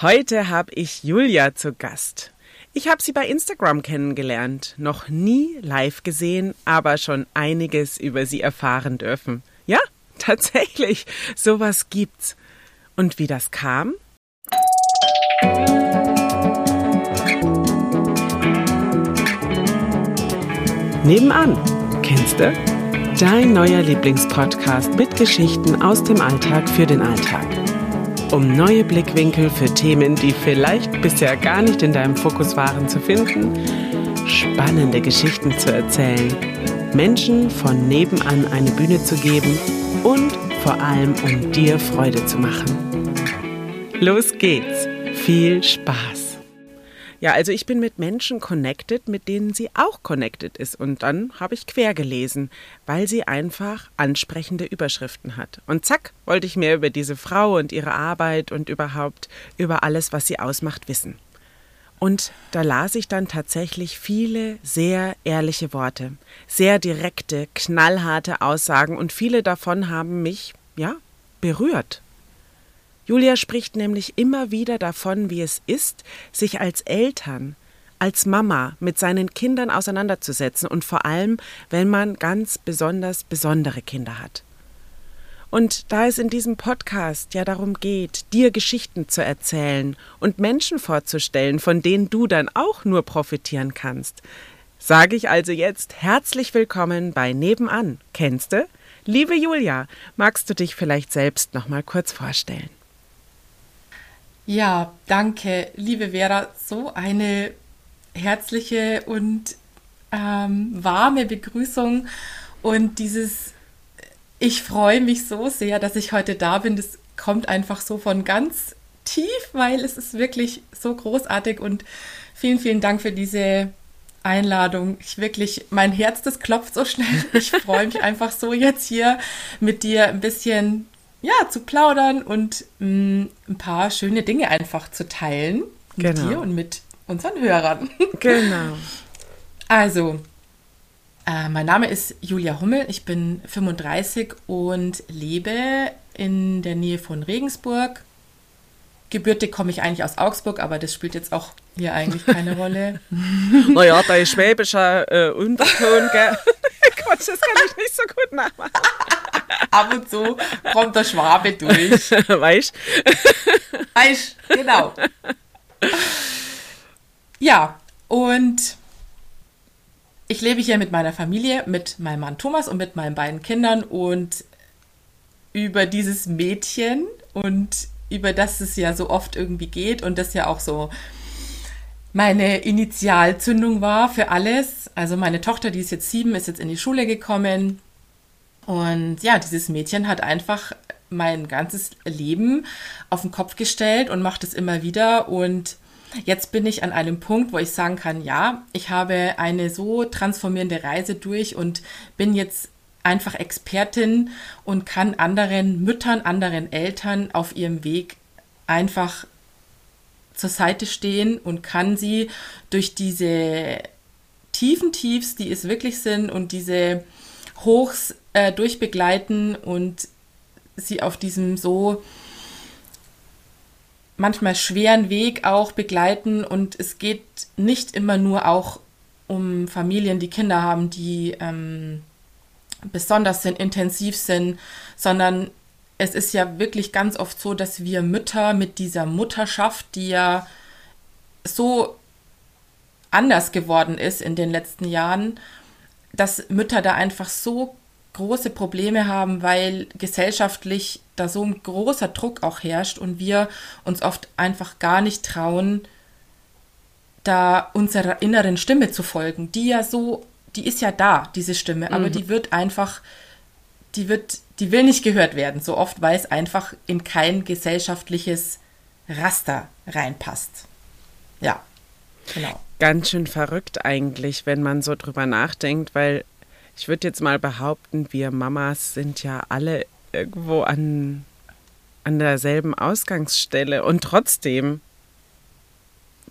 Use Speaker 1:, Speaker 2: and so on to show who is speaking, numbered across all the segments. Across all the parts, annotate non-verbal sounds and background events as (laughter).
Speaker 1: Heute habe ich Julia zu Gast. Ich habe sie bei Instagram kennengelernt, noch nie live gesehen, aber schon einiges über sie erfahren dürfen. Ja, (laughs) tatsächlich, sowas gibt's. Und wie das kam? Nebenan, kennst du? Dein neuer Lieblingspodcast mit Geschichten aus dem Alltag für den Alltag. Um neue Blickwinkel für Themen, die vielleicht bisher gar nicht in deinem Fokus waren, zu finden, spannende Geschichten zu erzählen, Menschen von nebenan eine Bühne zu geben und vor allem um dir Freude zu machen. Los geht's! Viel Spaß! Ja, also ich bin mit Menschen connected, mit denen sie auch connected ist. Und dann habe ich quer gelesen, weil sie einfach ansprechende Überschriften hat. Und zack, wollte ich mehr über diese Frau und ihre Arbeit und überhaupt über alles, was sie ausmacht, wissen. Und da las ich dann tatsächlich viele sehr ehrliche Worte, sehr direkte, knallharte Aussagen und viele davon haben mich, ja, berührt. Julia spricht nämlich immer wieder davon, wie es ist, sich als Eltern, als Mama mit seinen Kindern auseinanderzusetzen und vor allem, wenn man ganz besonders besondere Kinder hat. Und da es in diesem Podcast ja darum geht, dir Geschichten zu erzählen und Menschen vorzustellen, von denen du dann auch nur profitieren kannst, sage ich also jetzt herzlich willkommen bei Nebenan. Kennst du? Liebe Julia, magst du dich vielleicht selbst noch mal kurz vorstellen?
Speaker 2: Ja, danke, liebe Vera. So eine herzliche und ähm, warme Begrüßung und dieses Ich freue mich so sehr, dass ich heute da bin. Das kommt einfach so von ganz tief, weil es ist wirklich so großartig und vielen, vielen Dank für diese Einladung. Ich wirklich, mein Herz, das klopft so schnell. Ich freue mich (laughs) einfach so jetzt hier mit dir ein bisschen ja, zu plaudern und mh, mm, ein paar schöne Dinge einfach zu teilen mit genau. dir und mit unseren Hörern. (laughs)
Speaker 1: Genau.
Speaker 2: Also, äh, mein Name ist Julia Hummel, ich bin 35 und lebe in der Nähe von Regensburg. Gebürtig komme ich eigentlich aus Augsburg, aber das spielt jetzt auch hier eigentlich keine (laughs) Rolle.
Speaker 1: naja, da ist schwäbischer äh, Unterton, gell? (laughs) Gott, das kann ich nicht so gut nachmachen.
Speaker 2: Ab und zu kommt der Schwabe durch. (laughs)
Speaker 1: Weißt
Speaker 2: Weißt, genau. Ja, und ich lebe hier mit meiner Familie, mit meinem Mann Thomas und mit meinen beiden Kindern und über dieses Mädchen und über das es ja so oft irgendwie geht und das ja auch so meine Initialzündung war für alles. Also meine Tochter, die ist jetzt sieben, ist jetzt in die Schule gekommen. Und ja, dieses Mädchen hat einfach mein ganzes Leben auf den Kopf gestellt und macht es immer wieder. Und jetzt bin ich an einem Punkt, wo ich sagen kann, ja, ich habe eine so transformierende Reise durch und bin jetzt einfach Expertin und kann anderen Müttern, anderen Eltern auf ihrem Weg einfach zur Seite stehen und kann sie durch diese tiefen Tiefs, die es wirklich sind, und diese Hochs äh, durchbegleiten und sie auf diesem so manchmal schweren Weg auch begleiten. Und es geht nicht immer nur auch um Familien, die Kinder haben, die ähm, besonders sind, intensiv sind, sondern es ist ja wirklich ganz oft so, dass wir Mütter mit dieser Mutterschaft, die ja so anders geworden ist in den letzten Jahren, dass Mütter da einfach so große Probleme haben, weil gesellschaftlich da so ein großer Druck auch herrscht und wir uns oft einfach gar nicht trauen, da unserer inneren Stimme zu folgen, die ja so die ist ja da, diese Stimme, aber mhm. die wird einfach, die wird, die will nicht gehört werden, so oft, weil es einfach in kein gesellschaftliches Raster reinpasst. Ja, genau.
Speaker 1: Ganz schön verrückt eigentlich, wenn man so drüber nachdenkt, weil ich würde jetzt mal behaupten, wir Mamas sind ja alle irgendwo an, an derselben Ausgangsstelle und trotzdem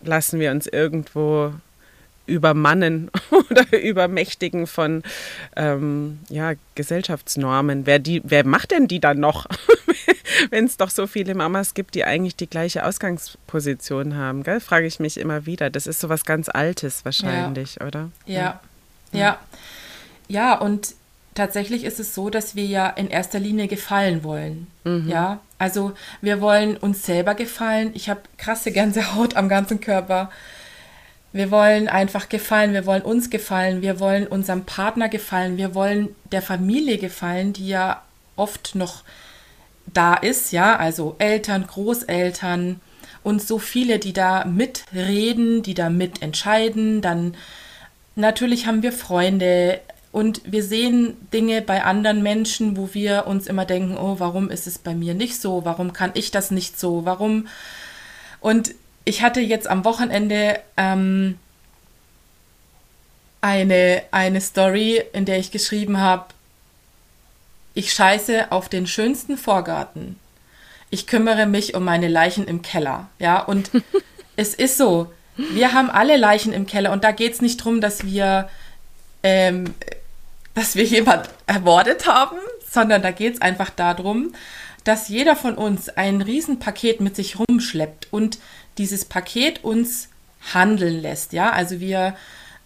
Speaker 1: lassen wir uns irgendwo übermannen (laughs) oder übermächtigen von ähm, ja, Gesellschaftsnormen. Wer, die, wer macht denn die dann noch, (laughs) wenn es doch so viele Mamas gibt, die eigentlich die gleiche Ausgangsposition haben? Gell? Frage ich mich immer wieder. Das ist so was ganz Altes wahrscheinlich,
Speaker 2: ja.
Speaker 1: oder?
Speaker 2: Ja. ja, ja. Ja, und tatsächlich ist es so, dass wir ja in erster Linie gefallen wollen. Mhm. Ja, also wir wollen uns selber gefallen. Ich habe krasse Gänsehaut am ganzen Körper. Wir wollen einfach gefallen, wir wollen uns gefallen, wir wollen unserem Partner gefallen, wir wollen der Familie gefallen, die ja oft noch da ist, ja, also Eltern, Großeltern und so viele, die da mitreden, die da mitentscheiden. Dann natürlich haben wir Freunde, und wir sehen Dinge bei anderen Menschen, wo wir uns immer denken, oh, warum ist es bei mir nicht so? Warum kann ich das nicht so? Warum? Und ich hatte jetzt am Wochenende ähm, eine, eine Story, in der ich geschrieben habe, ich scheiße auf den schönsten Vorgarten. Ich kümmere mich um meine Leichen im Keller. Ja, und (laughs) es ist so, wir haben alle Leichen im Keller und da geht es nicht darum, dass wir ähm, dass wir jemand ermordet haben, sondern da geht es einfach darum, dass jeder von uns ein Riesenpaket mit sich rumschleppt und dieses Paket uns handeln lässt. Ja, also wir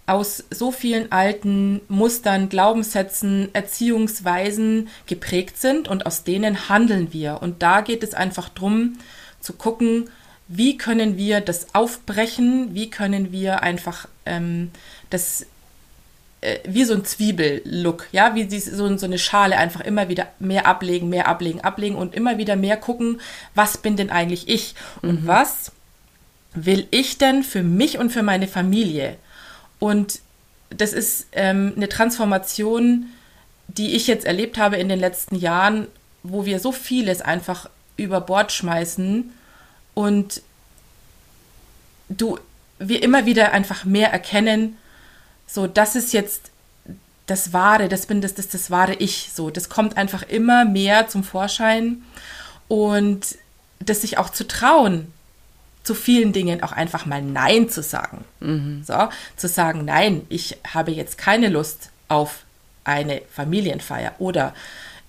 Speaker 2: aus so vielen alten Mustern, Glaubenssätzen, Erziehungsweisen geprägt sind und aus denen handeln wir. Und da geht es einfach darum zu gucken, wie können wir das aufbrechen, wie können wir einfach ähm, das äh, wie so ein Zwiebellook, ja, wie dies, so, so eine Schale einfach immer wieder mehr ablegen, mehr ablegen, ablegen und immer wieder mehr gucken, was bin denn eigentlich ich und mhm. was will ich denn für mich und für meine Familie? Und das ist ähm, eine Transformation, die ich jetzt erlebt habe in den letzten Jahren, wo wir so vieles einfach über Bord schmeißen und du wir immer wieder einfach mehr erkennen, so, das ist jetzt das wahre, das bin das, das, das wahre Ich. So, das kommt einfach immer mehr zum Vorschein und das sich auch zu trauen, zu vielen Dingen auch einfach mal Nein zu sagen. Mhm. So, zu sagen, nein, ich habe jetzt keine Lust auf eine Familienfeier oder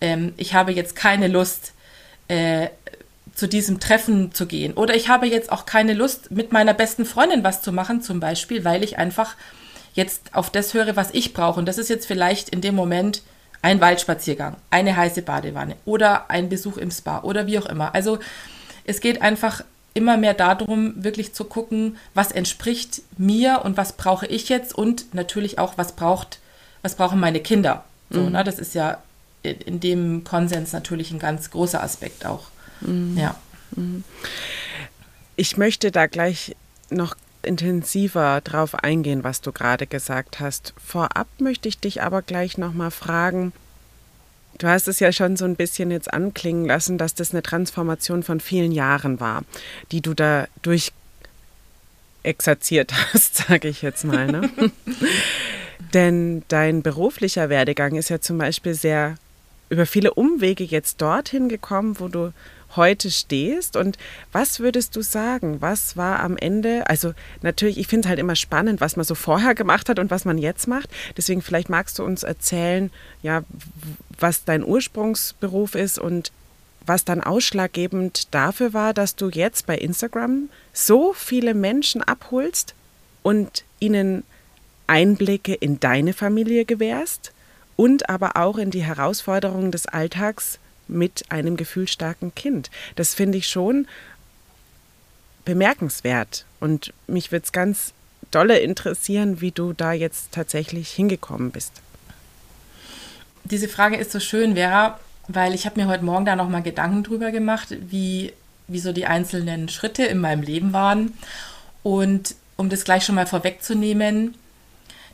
Speaker 2: ähm, ich habe jetzt keine Lust, äh, zu diesem Treffen zu gehen oder ich habe jetzt auch keine Lust, mit meiner besten Freundin was zu machen, zum Beispiel, weil ich einfach jetzt auf das höre, was ich brauche. Und das ist jetzt vielleicht in dem Moment ein Waldspaziergang, eine heiße Badewanne oder ein Besuch im Spa oder wie auch immer. Also es geht einfach immer mehr darum, wirklich zu gucken, was entspricht mir und was brauche ich jetzt und natürlich auch, was braucht, was brauchen meine Kinder. So, mhm. ne? Das ist ja in dem Konsens natürlich ein ganz großer Aspekt auch. Mhm. Ja. Mhm.
Speaker 1: Ich möchte da gleich noch intensiver darauf eingehen, was du gerade gesagt hast. Vorab möchte ich dich aber gleich nochmal fragen, Du hast es ja schon so ein bisschen jetzt anklingen lassen, dass das eine Transformation von vielen Jahren war, die du da durch exerziert (laughs) hast, sage ich jetzt mal. Ne? (laughs) Denn dein beruflicher Werdegang ist ja zum Beispiel sehr über viele Umwege jetzt dorthin gekommen, wo du heute stehst. Und was würdest du sagen? Was war am Ende? Also natürlich, ich finde es halt immer spannend, was man so vorher gemacht hat und was man jetzt macht. Deswegen vielleicht magst du uns erzählen, ja, was dein Ursprungsberuf ist und was dann ausschlaggebend dafür war, dass du jetzt bei Instagram so viele Menschen abholst und ihnen Einblicke in deine Familie gewährst und aber auch in die Herausforderungen des Alltags mit einem gefühlsstarken Kind. Das finde ich schon bemerkenswert. Und mich würde es ganz dolle interessieren, wie du da jetzt tatsächlich hingekommen bist.
Speaker 2: Diese Frage ist so schön, Vera, weil ich habe mir heute Morgen da nochmal Gedanken drüber gemacht, wie, wie so die einzelnen Schritte in meinem Leben waren. Und um das gleich schon mal vorwegzunehmen,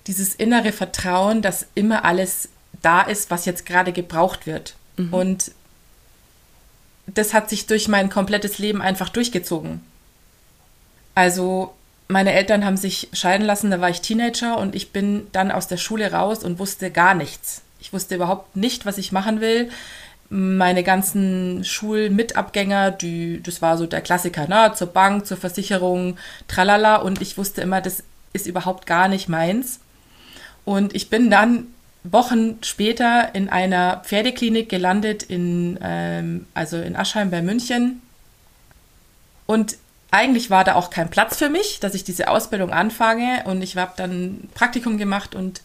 Speaker 2: dieses innere Vertrauen, dass immer alles da ist, was jetzt gerade gebraucht wird. Mhm. Und das hat sich durch mein komplettes Leben einfach durchgezogen. Also meine Eltern haben sich scheiden lassen, da war ich Teenager und ich bin dann aus der Schule raus und wusste gar nichts. Ich wusste überhaupt nicht, was ich machen will. Meine ganzen Schulmitabgänger, die, das war so der Klassiker, ne? zur Bank, zur Versicherung, tralala. Und ich wusste immer, das ist überhaupt gar nicht meins. Und ich bin dann Wochen später in einer Pferdeklinik gelandet, in, ähm, also in Aschheim bei München. Und eigentlich war da auch kein Platz für mich, dass ich diese Ausbildung anfange. Und ich habe dann Praktikum gemacht und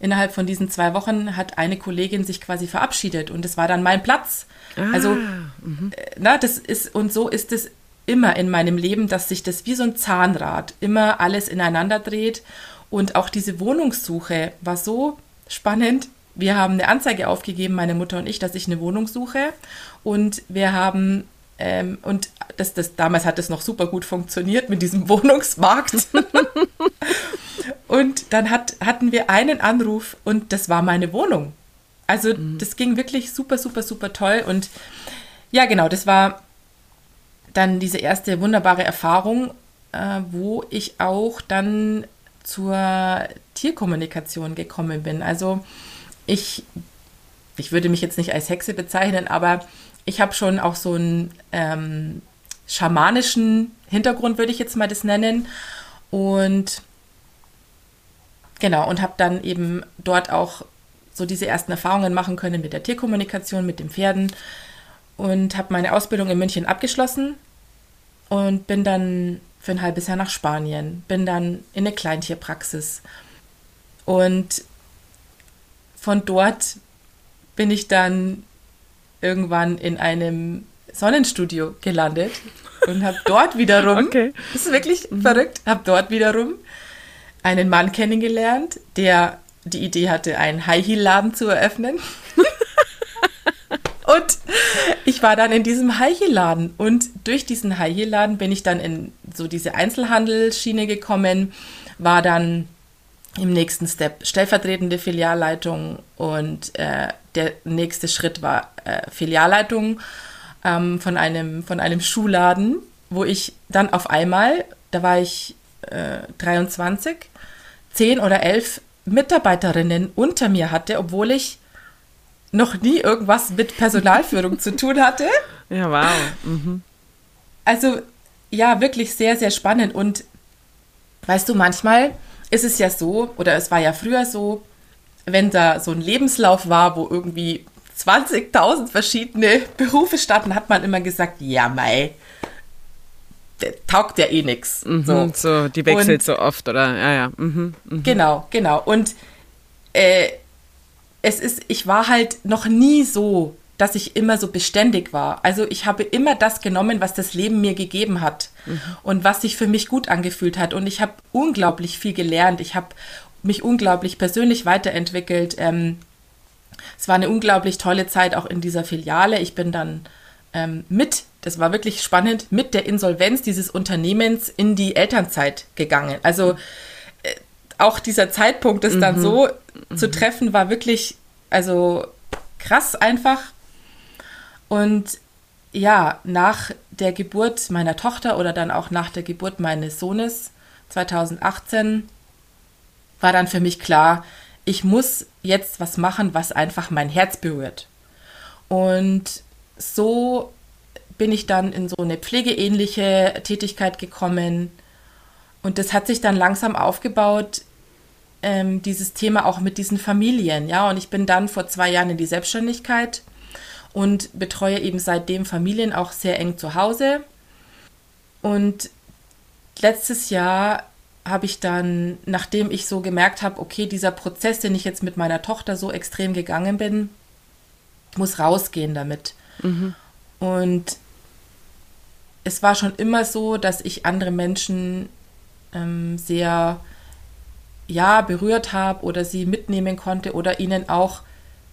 Speaker 2: innerhalb von diesen zwei Wochen hat eine Kollegin sich quasi verabschiedet und es war dann mein Platz. Ah, also, mhm. Äh, na, das ist, und so ist es immer in meinem Leben, dass sich das wie so ein Zahnrad immer alles ineinander dreht. Und auch diese Wohnungssuche war so spannend. Wir haben eine Anzeige aufgegeben, meine Mutter und ich, dass ich eine Wohnung suche. Und wir haben, ähm, und das, das, damals hat es noch super gut funktioniert mit diesem (laughs) Wohnungsmarkt. und dann hat, hatten wir einen Anruf und das war meine Wohnung. Also mhm. das ging wirklich super, super, super toll. Und ja, genau, das war dann diese erste wunderbare Erfahrung, äh, wo ich auch dann zur Tierkommunikation gekommen bin. Also ich, ich würde mich jetzt nicht als Hexe bezeichnen, aber ich habe schon auch so einen ähm, schamanischen Hintergrund, würde ich jetzt mal das nennen. Und genau, und habe dann eben dort auch so diese ersten Erfahrungen machen können mit der Tierkommunikation, mit den Pferden und habe meine Ausbildung in München abgeschlossen und bin dann für ein halbes Jahr nach Spanien, bin dann in eine Kleintierpraxis und von dort bin ich dann irgendwann in einem Sonnenstudio gelandet und habe dort wiederum, (laughs) okay. das ist wirklich mhm. verrückt, habe dort wiederum einen Mann kennengelernt, der die Idee hatte, einen High-Heel-Laden zu eröffnen. Und ich war dann in diesem High-Heel-Laden und durch diesen High-Heel-Laden bin ich dann in so diese Einzelhandelsschiene gekommen, war dann im nächsten Step stellvertretende Filialleitung und äh, der nächste Schritt war äh, Filialleitung ähm, von, einem, von einem Schuhladen, wo ich dann auf einmal, da war ich äh, 23, 10 oder 11 Mitarbeiterinnen unter mir hatte, obwohl ich noch nie irgendwas mit Personalführung zu tun hatte.
Speaker 1: Ja, wow. Mhm.
Speaker 2: Also ja, wirklich sehr, sehr spannend. Und weißt du, manchmal ist es ja so, oder es war ja früher so, wenn da so ein Lebenslauf war, wo irgendwie 20.000 verschiedene Berufe standen, hat man immer gesagt, ja, mei, taugt ja eh nichts.
Speaker 1: Mhm, so. so. die wechselt und, so oft, oder? Ja, ja. Mhm,
Speaker 2: mh. Genau, genau. Und äh, es ist, ich war halt noch nie so, dass ich immer so beständig war. Also ich habe immer das genommen, was das Leben mir gegeben hat mhm. und was sich für mich gut angefühlt hat. Und ich habe unglaublich viel gelernt. Ich habe mich unglaublich persönlich weiterentwickelt. Ähm, es war eine unglaublich tolle Zeit auch in dieser Filiale. Ich bin dann ähm, mit das war wirklich spannend, mit der Insolvenz dieses Unternehmens in die Elternzeit gegangen. Also auch dieser Zeitpunkt, das mhm. dann so mhm. zu treffen, war wirklich, also krass einfach. Und ja, nach der Geburt meiner Tochter oder dann auch nach der Geburt meines Sohnes 2018 war dann für mich klar, ich muss jetzt was machen, was einfach mein Herz berührt. Und so bin ich dann in so eine pflegeähnliche Tätigkeit gekommen. Und das hat sich dann langsam aufgebaut, ähm, dieses Thema auch mit diesen Familien. Ja, und ich bin dann vor zwei Jahren in die Selbstständigkeit und betreue eben seitdem Familien auch sehr eng zu Hause. Und letztes Jahr habe ich dann, nachdem ich so gemerkt habe, okay, dieser Prozess, den ich jetzt mit meiner Tochter so extrem gegangen bin, muss rausgehen damit. Mhm. Und es war schon immer so, dass ich andere Menschen ähm, sehr ja berührt habe oder sie mitnehmen konnte oder ihnen auch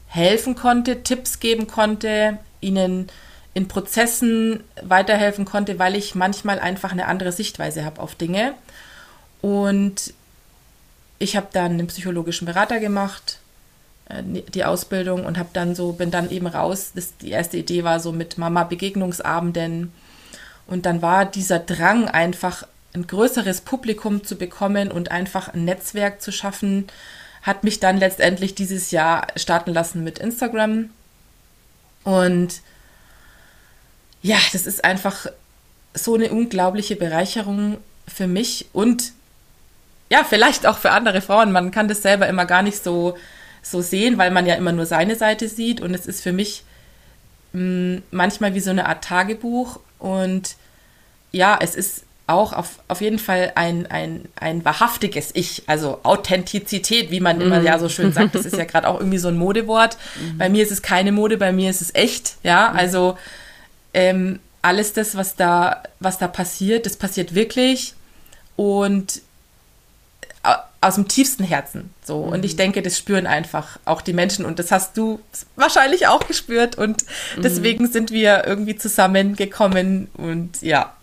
Speaker 2: helfen konnte, Tipps geben konnte, ihnen in Prozessen weiterhelfen konnte, weil ich manchmal einfach eine andere Sichtweise habe auf Dinge. Und ich habe dann einen psychologischen Berater gemacht, äh, die Ausbildung und habe dann so bin dann eben raus. Das, die erste Idee war so mit Mama Begegnungsabenden und dann war dieser Drang einfach ein größeres Publikum zu bekommen und einfach ein Netzwerk zu schaffen, hat mich dann letztendlich dieses Jahr starten lassen mit Instagram. Und ja, das ist einfach so eine unglaubliche Bereicherung für mich und ja, vielleicht auch für andere Frauen. Man kann das selber immer gar nicht so, so sehen, weil man ja immer nur seine Seite sieht. Und es ist für mich mh, mm, manchmal wie so eine Art Tagebuch. Und ja, es ist auch auf, auf jeden Fall ein, ein, ein wahrhaftiges Ich, also Authentizität, wie man mm. immer mhm. ja so schön sagt. Das ist ja (laughs) gerade auch irgendwie so ein Modewort. Mm. Bei mir ist es keine Mode, bei mir ist es echt. Ja, mm. also ähm, alles das, was da, was da passiert, das passiert wirklich. Und aus dem tiefsten Herzen. So. Mhm. Und ich mhm. denke, das spüren einfach auch die Menschen. Und das hast du wahrscheinlich auch gespürt. Und mhm. deswegen sind wir irgendwie zusammengekommen. Und ja.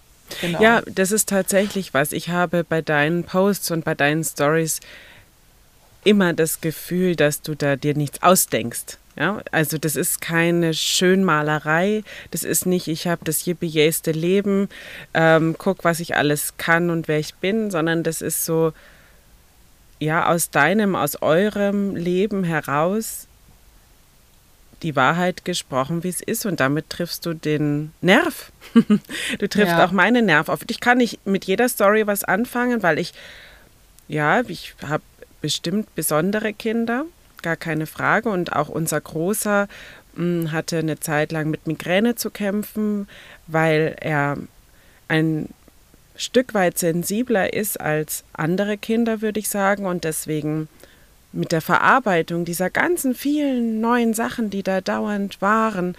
Speaker 1: Genau. Ja, das ist tatsächlich was. Ich habe bei deinen Posts und bei deinen Stories immer das Gefühl, dass du da dir nichts ausdenkst. Ja, also das ist keine Schönmalerei, das ist nicht, ich habe das jippie Leben, ähm, guck, was ich alles kann und wer ich bin, sondern das ist so, ja aus deinem, aus eurem Leben heraus die Wahrheit gesprochen, wie es ist. Und damit triffst du den Nerv. (laughs) du triffst ja. auch meinen Nerv auf. Ich kann nicht mit jeder Story was anfangen, weil ich, ja, ich habe bestimmt besondere Kinder, gar keine Frage. Und auch unser Großer mh, hm, hatte eine Zeit lang mit Migräne zu kämpfen, weil er ein Stück weit sensibler ist als andere Kinder, würde ich sagen, und deswegen mit der Verarbeitung dieser ganzen vielen neuen Sachen, die da dauernd waren,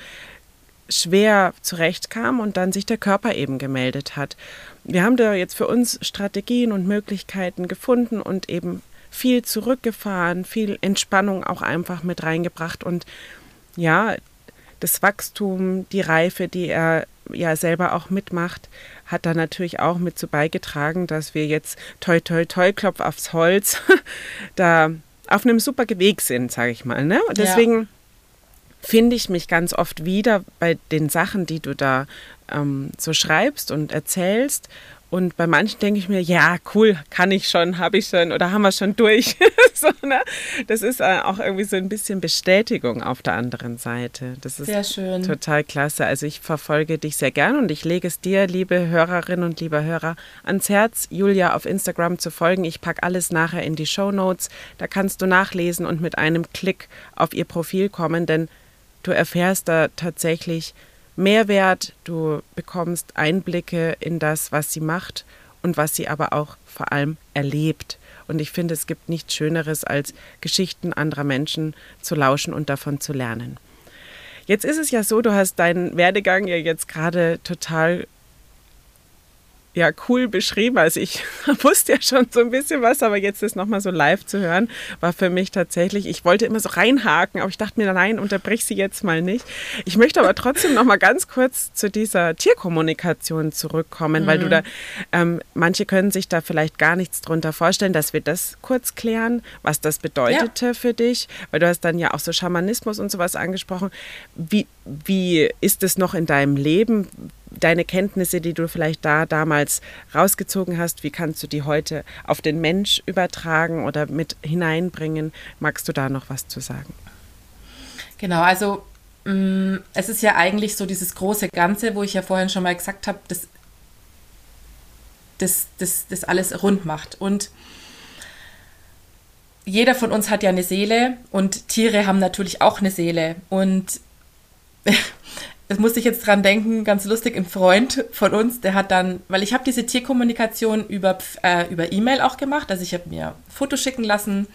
Speaker 1: schwer zurechtkam und dann sich der Körper eben gemeldet hat. Wir haben da jetzt für uns Strategien und Möglichkeiten gefunden und eben viel zurückgefahren, viel Entspannung auch einfach mit reingebracht und ja, das Wachstum, die Reife, die er ja selber auch mitmacht, hat da natürlich auch mit zu beigetragen, dass wir jetzt toi toi toi Klopf aufs Holz (laughs) da auf einem super Weg sind, sage ich mal. Ne? Und deswegen ja. finde ich mich ganz oft wieder bei den Sachen, die du da ähm, so schreibst und erzählst und bei manchen denke ich mir, ja, cool, kann ich schon, habe ich schon oder haben wir schon durch. (laughs) so, ne? Das ist äh, auch irgendwie so ein bisschen Bestätigung auf der anderen Seite. Das ist
Speaker 2: sehr schön.
Speaker 1: total klasse. Also ich verfolge dich sehr gern und ich lege es dir, liebe Hörerinnen und lieber Hörer, ans Herz, Julia auf Instagram zu folgen. Ich packe alles nachher in die Show Notes. Da kannst du nachlesen und mit einem Klick auf ihr Profil kommen, denn du erfährst da tatsächlich, Mehrwert, du bekommst Einblicke in das, was sie macht und was sie aber auch vor allem erlebt. Und ich finde, es gibt nichts Schöneres, als Geschichten anderer Menschen zu lauschen und davon zu lernen. Jetzt ist es ja so, du hast deinen Werdegang ja jetzt gerade total ja cool beschrieben. Also ich (laughs) wusste ja schon so ein bisschen was, aber jetzt das nochmal so live zu hören, war für mich tatsächlich, ich wollte immer so reinhaken, aber ich dachte mir, nein, unterbrich sie jetzt mal nicht. Ich möchte aber trotzdem nochmal ganz kurz zu dieser Tierkommunikation zurückkommen, mhm. weil du mhm. da, ähm, manche können sich da vielleicht gar nichts drunter vorstellen, dass wir das kurz klären, was das bedeutete ja. für dich, weil du hast dann ja auch so Schamanismus und sowas angesprochen. Wie, wie ist es noch in deinem Leben? Deine Kenntnisse, die du vielleicht da damals rausgezogen hast, wie kannst du die heute auf den Mensch übertragen oder mit hineinbringen? Magst du da noch was zu sagen?
Speaker 2: Genau, also mm, es ist ja eigentlich so dieses große Ganze, wo ich ja vorhin schon mal gesagt habe, das, das, das, das alles rund macht. Und jeder von uns hat ja eine Seele und Tiere haben natürlich auch eine Seele. Und (laughs) das musste ich jetzt dran denken, ganz lustig, ein Freund von uns, der hat dann, weil ich habe diese Tierkommunikation über äh, über E-Mail auch gemacht, also ich habe mir Fotos schicken lassen.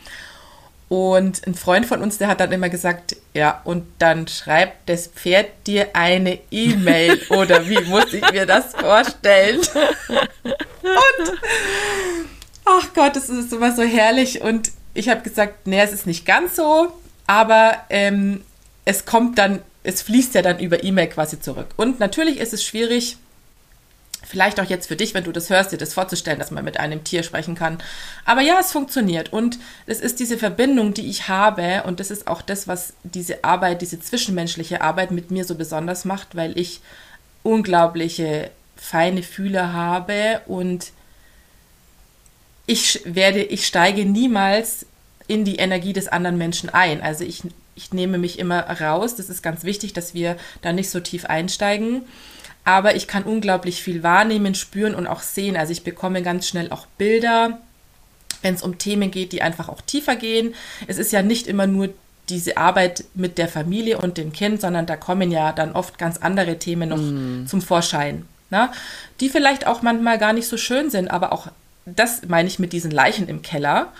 Speaker 2: Und ein Freund von uns, der hat dann immer gesagt, ja, und dann schreibt das Pferd dir eine E-Mail. (laughs) Oder wie muss ich mir das vorstellen? und ach Gott, das ist immer so herrlich. Und ich habe gesagt, nee, es ist nicht ganz so, aber ähm, es kommt dann es fließt ja dann über E-Mail quasi zurück. Und natürlich ist es schwierig, vielleicht auch jetzt für dich, wenn du das hörst, dir das vorzustellen, dass man mit einem Tier sprechen kann. Aber ja, es funktioniert. Und es ist diese Verbindung, die ich habe. Und das ist auch das, was diese Arbeit, diese zwischenmenschliche Arbeit mit mir so besonders macht, weil ich unglaubliche feine Fühler habe und ich werde, ich steige niemals in die Energie des anderen Menschen ein. Also ich ich nehme mich immer raus. Das ist ganz wichtig, dass wir da nicht so tief einsteigen. Aber ich kann unglaublich viel wahrnehmen, spüren und auch sehen. Also ich bekomme ganz schnell auch Bilder wenn es um Themen geht, die einfach auch tiefer gehen. Es ist ja nicht immer nur diese Arbeit mit der Familie und dem Kind, sondern da kommen ja dann oft ganz andere Themen noch mm. zum Vorschein. Na? Ne? Die vielleicht auch manchmal gar nicht so schön sind, aber auch das meine ich mit diesen Leichen im Keller.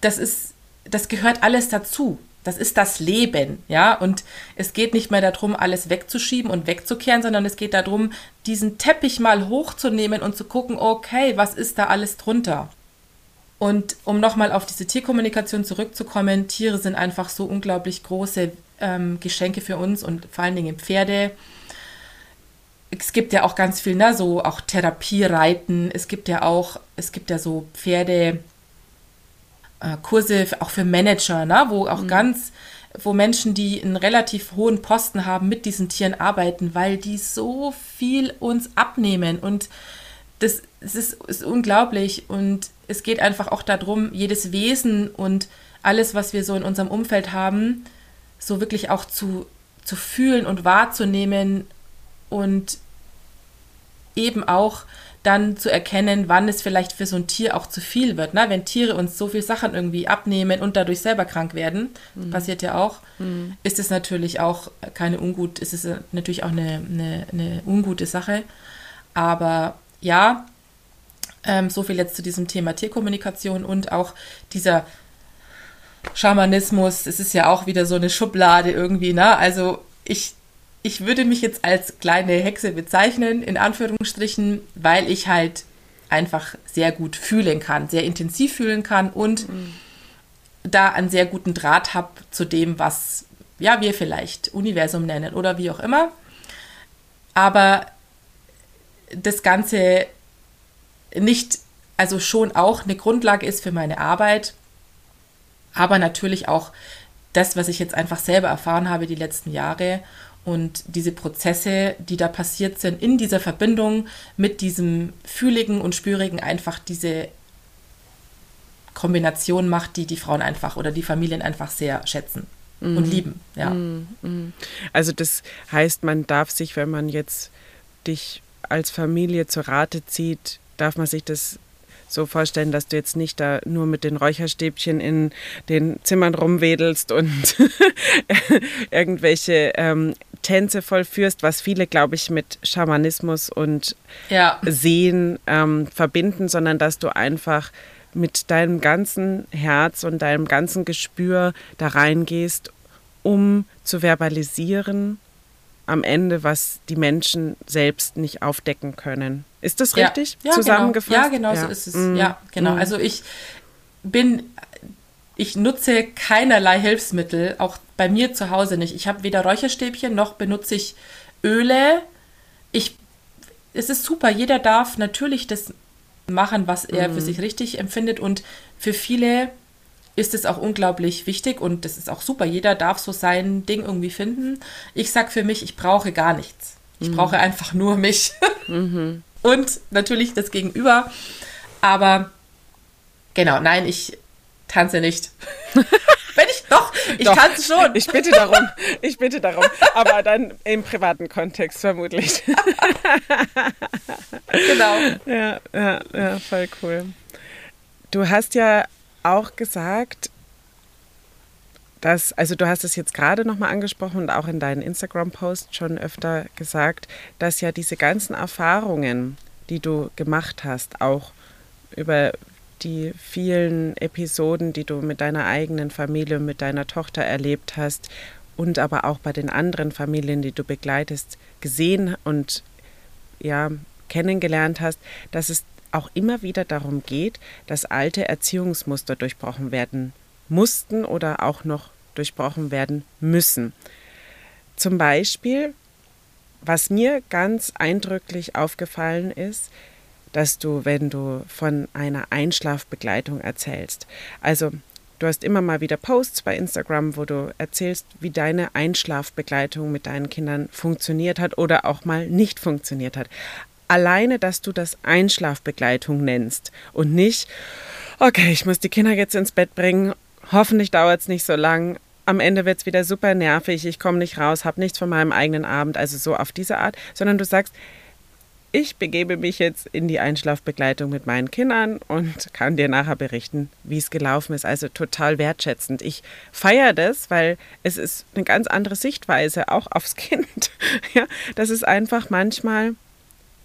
Speaker 2: Das ist, das gehört alles dazu. Das ist das Leben, ja. Und es geht nicht mehr darum, alles wegzuschieben und wegzukehren, sondern es geht darum, diesen Teppich mal hochzunehmen und zu gucken, okay, was ist da alles drunter? Und um nochmal auf diese Tierkommunikation zurückzukommen, Tiere sind einfach so unglaublich große ähm, Geschenke für uns und vor allen Dingen Pferde. Es gibt ja auch ganz viel, ne, so auch Therapiereiten. Es gibt ja auch, es gibt ja so Pferde, Kurse auch für Manager, ne, wo auch mhm. ganz, wo Menschen, die einen relativ hohen Posten haben, mit diesen Tieren arbeiten, weil die so viel uns abnehmen. Und das, das ist, ist unglaublich. Und es geht einfach auch darum, jedes Wesen und alles, was wir so in unserem Umfeld haben, so wirklich auch zu, zu fühlen und wahrzunehmen und eben auch dann zu erkennen, wann es vielleicht für so ein Tier auch zu viel wird. Ne? Wenn Tiere uns so viel Sachen irgendwie abnehmen und dadurch selber krank werden, mhm. passiert ja auch, mhm. ist es natürlich auch keine ungut, ist es natürlich auch eine, eine, eine ungute Sache. Aber ja, ähm, so viel jetzt zu diesem Thema Tierkommunikation und auch dieser Schamanismus. Es ist ja auch wieder so eine Schublade irgendwie, ne? Also ich, ich würde mich jetzt als kleine Hexe bezeichnen, in Anführungsstrichen, weil ich halt einfach sehr gut fühlen kann, sehr intensiv fühlen kann und mhm. da einen sehr guten Draht habe zu dem, was ja wir vielleicht Universum nennen oder wie auch immer. Aber das Ganze nicht, also schon auch eine Grundlage ist für meine Arbeit, aber natürlich auch das, was ich jetzt einfach selber erfahren habe die letzten Jahre und diese Prozesse, die da passiert sind, in dieser Verbindung mit diesem Fühligen und Spürigen einfach diese Kombination macht, die die Frauen einfach oder die Familien einfach sehr schätzen mm. und lieben. Ja. Mm,
Speaker 1: mm. Also das heißt, man darf sich, wenn man jetzt dich als Familie zur Rate zieht, darf man sich das so vorstellen, dass du jetzt nicht da nur mit den Räucherstäbchen in den Zimmern rumwedelst und (laughs) irgendwelche ähm, Tänze vollführst, was viele, glaube ich, mit Schamanismus und ja. Sehen ähm, verbinden, sondern dass du einfach mit deinem ganzen Herz und deinem ganzen Gespür da reingehst, um zu verbalisieren am Ende, was die Menschen selbst nicht aufdecken können. Ist das richtig
Speaker 2: ja, ja,
Speaker 1: genau. zusammengefasst?
Speaker 2: Genau. Ja, genau ja. so ist es. Mm. Ja, genau. Mm. Also ich bin, ich nutze keinerlei Hilfsmittel, auch bei mir zu Hause nicht. Ich habe weder Räucherstäbchen noch benutze ich Öle. Ich, es ist super. Jeder darf natürlich das machen, was er mm. für sich richtig empfindet und für viele ist es auch unglaublich wichtig und das ist auch super. Jeder darf so sein Ding irgendwie finden. Ich sag für mich, ich brauche gar nichts. Ich mhm. brauche einfach nur mich. (laughs) Mhm und natürlich das Gegenüber. Aber genau, nein, ich tanze nicht. (laughs) Wenn ich doch, ich doch, tanze schon.
Speaker 1: Ich bitte darum, ich bitte darum, aber dann im privaten Kontext vermutlich. (laughs)
Speaker 2: genau.
Speaker 1: Ja, ja, ja, voll cool. Du hast ja auch gesagt, dass, also du hast es jetzt gerade nochmal angesprochen und auch in deinen Instagram-Posts schon öfter gesagt, dass ja diese ganzen Erfahrungen, die du gemacht hast, auch über die vielen Episoden, die du mit deiner eigenen Familie, mit deiner Tochter erlebt hast und aber auch bei den anderen Familien, die du begleitest, gesehen und ja, kennengelernt hast, dass es auch immer wieder darum geht, dass alte Erziehungsmuster durchbrochen werden mussten oder auch noch durchbrochen werden müssen. Zum Beispiel, was mir ganz eindrücklich aufgefallen ist, dass du, wenn du von einer Einschlafbegleitung erzählst, also du hast immer mal wieder Posts bei Instagram, wo du erzählst, wie deine Einschlafbegleitung mit deinen Kindern funktioniert hat oder auch mal nicht funktioniert hat. Alleine, dass du das Einschlafbegleitung nennst und nicht, okay, ich muss die Kinder jetzt ins Bett bringen Hoffentlich dauert es nicht so lang. Am Ende wird es wieder super nervig, ich komme nicht raus, habe nichts von meinem eigenen Abend, also so auf diese Art, sondern du sagst, ich begebe mich jetzt in die Einschlafbegleitung mit meinen Kindern und kann dir nachher berichten, wie es gelaufen ist. Also total wertschätzend. Ich feiere das, weil es ist eine ganz andere Sichtweise auch aufs (laughs) Kind. Ja, dass es einfach manchmal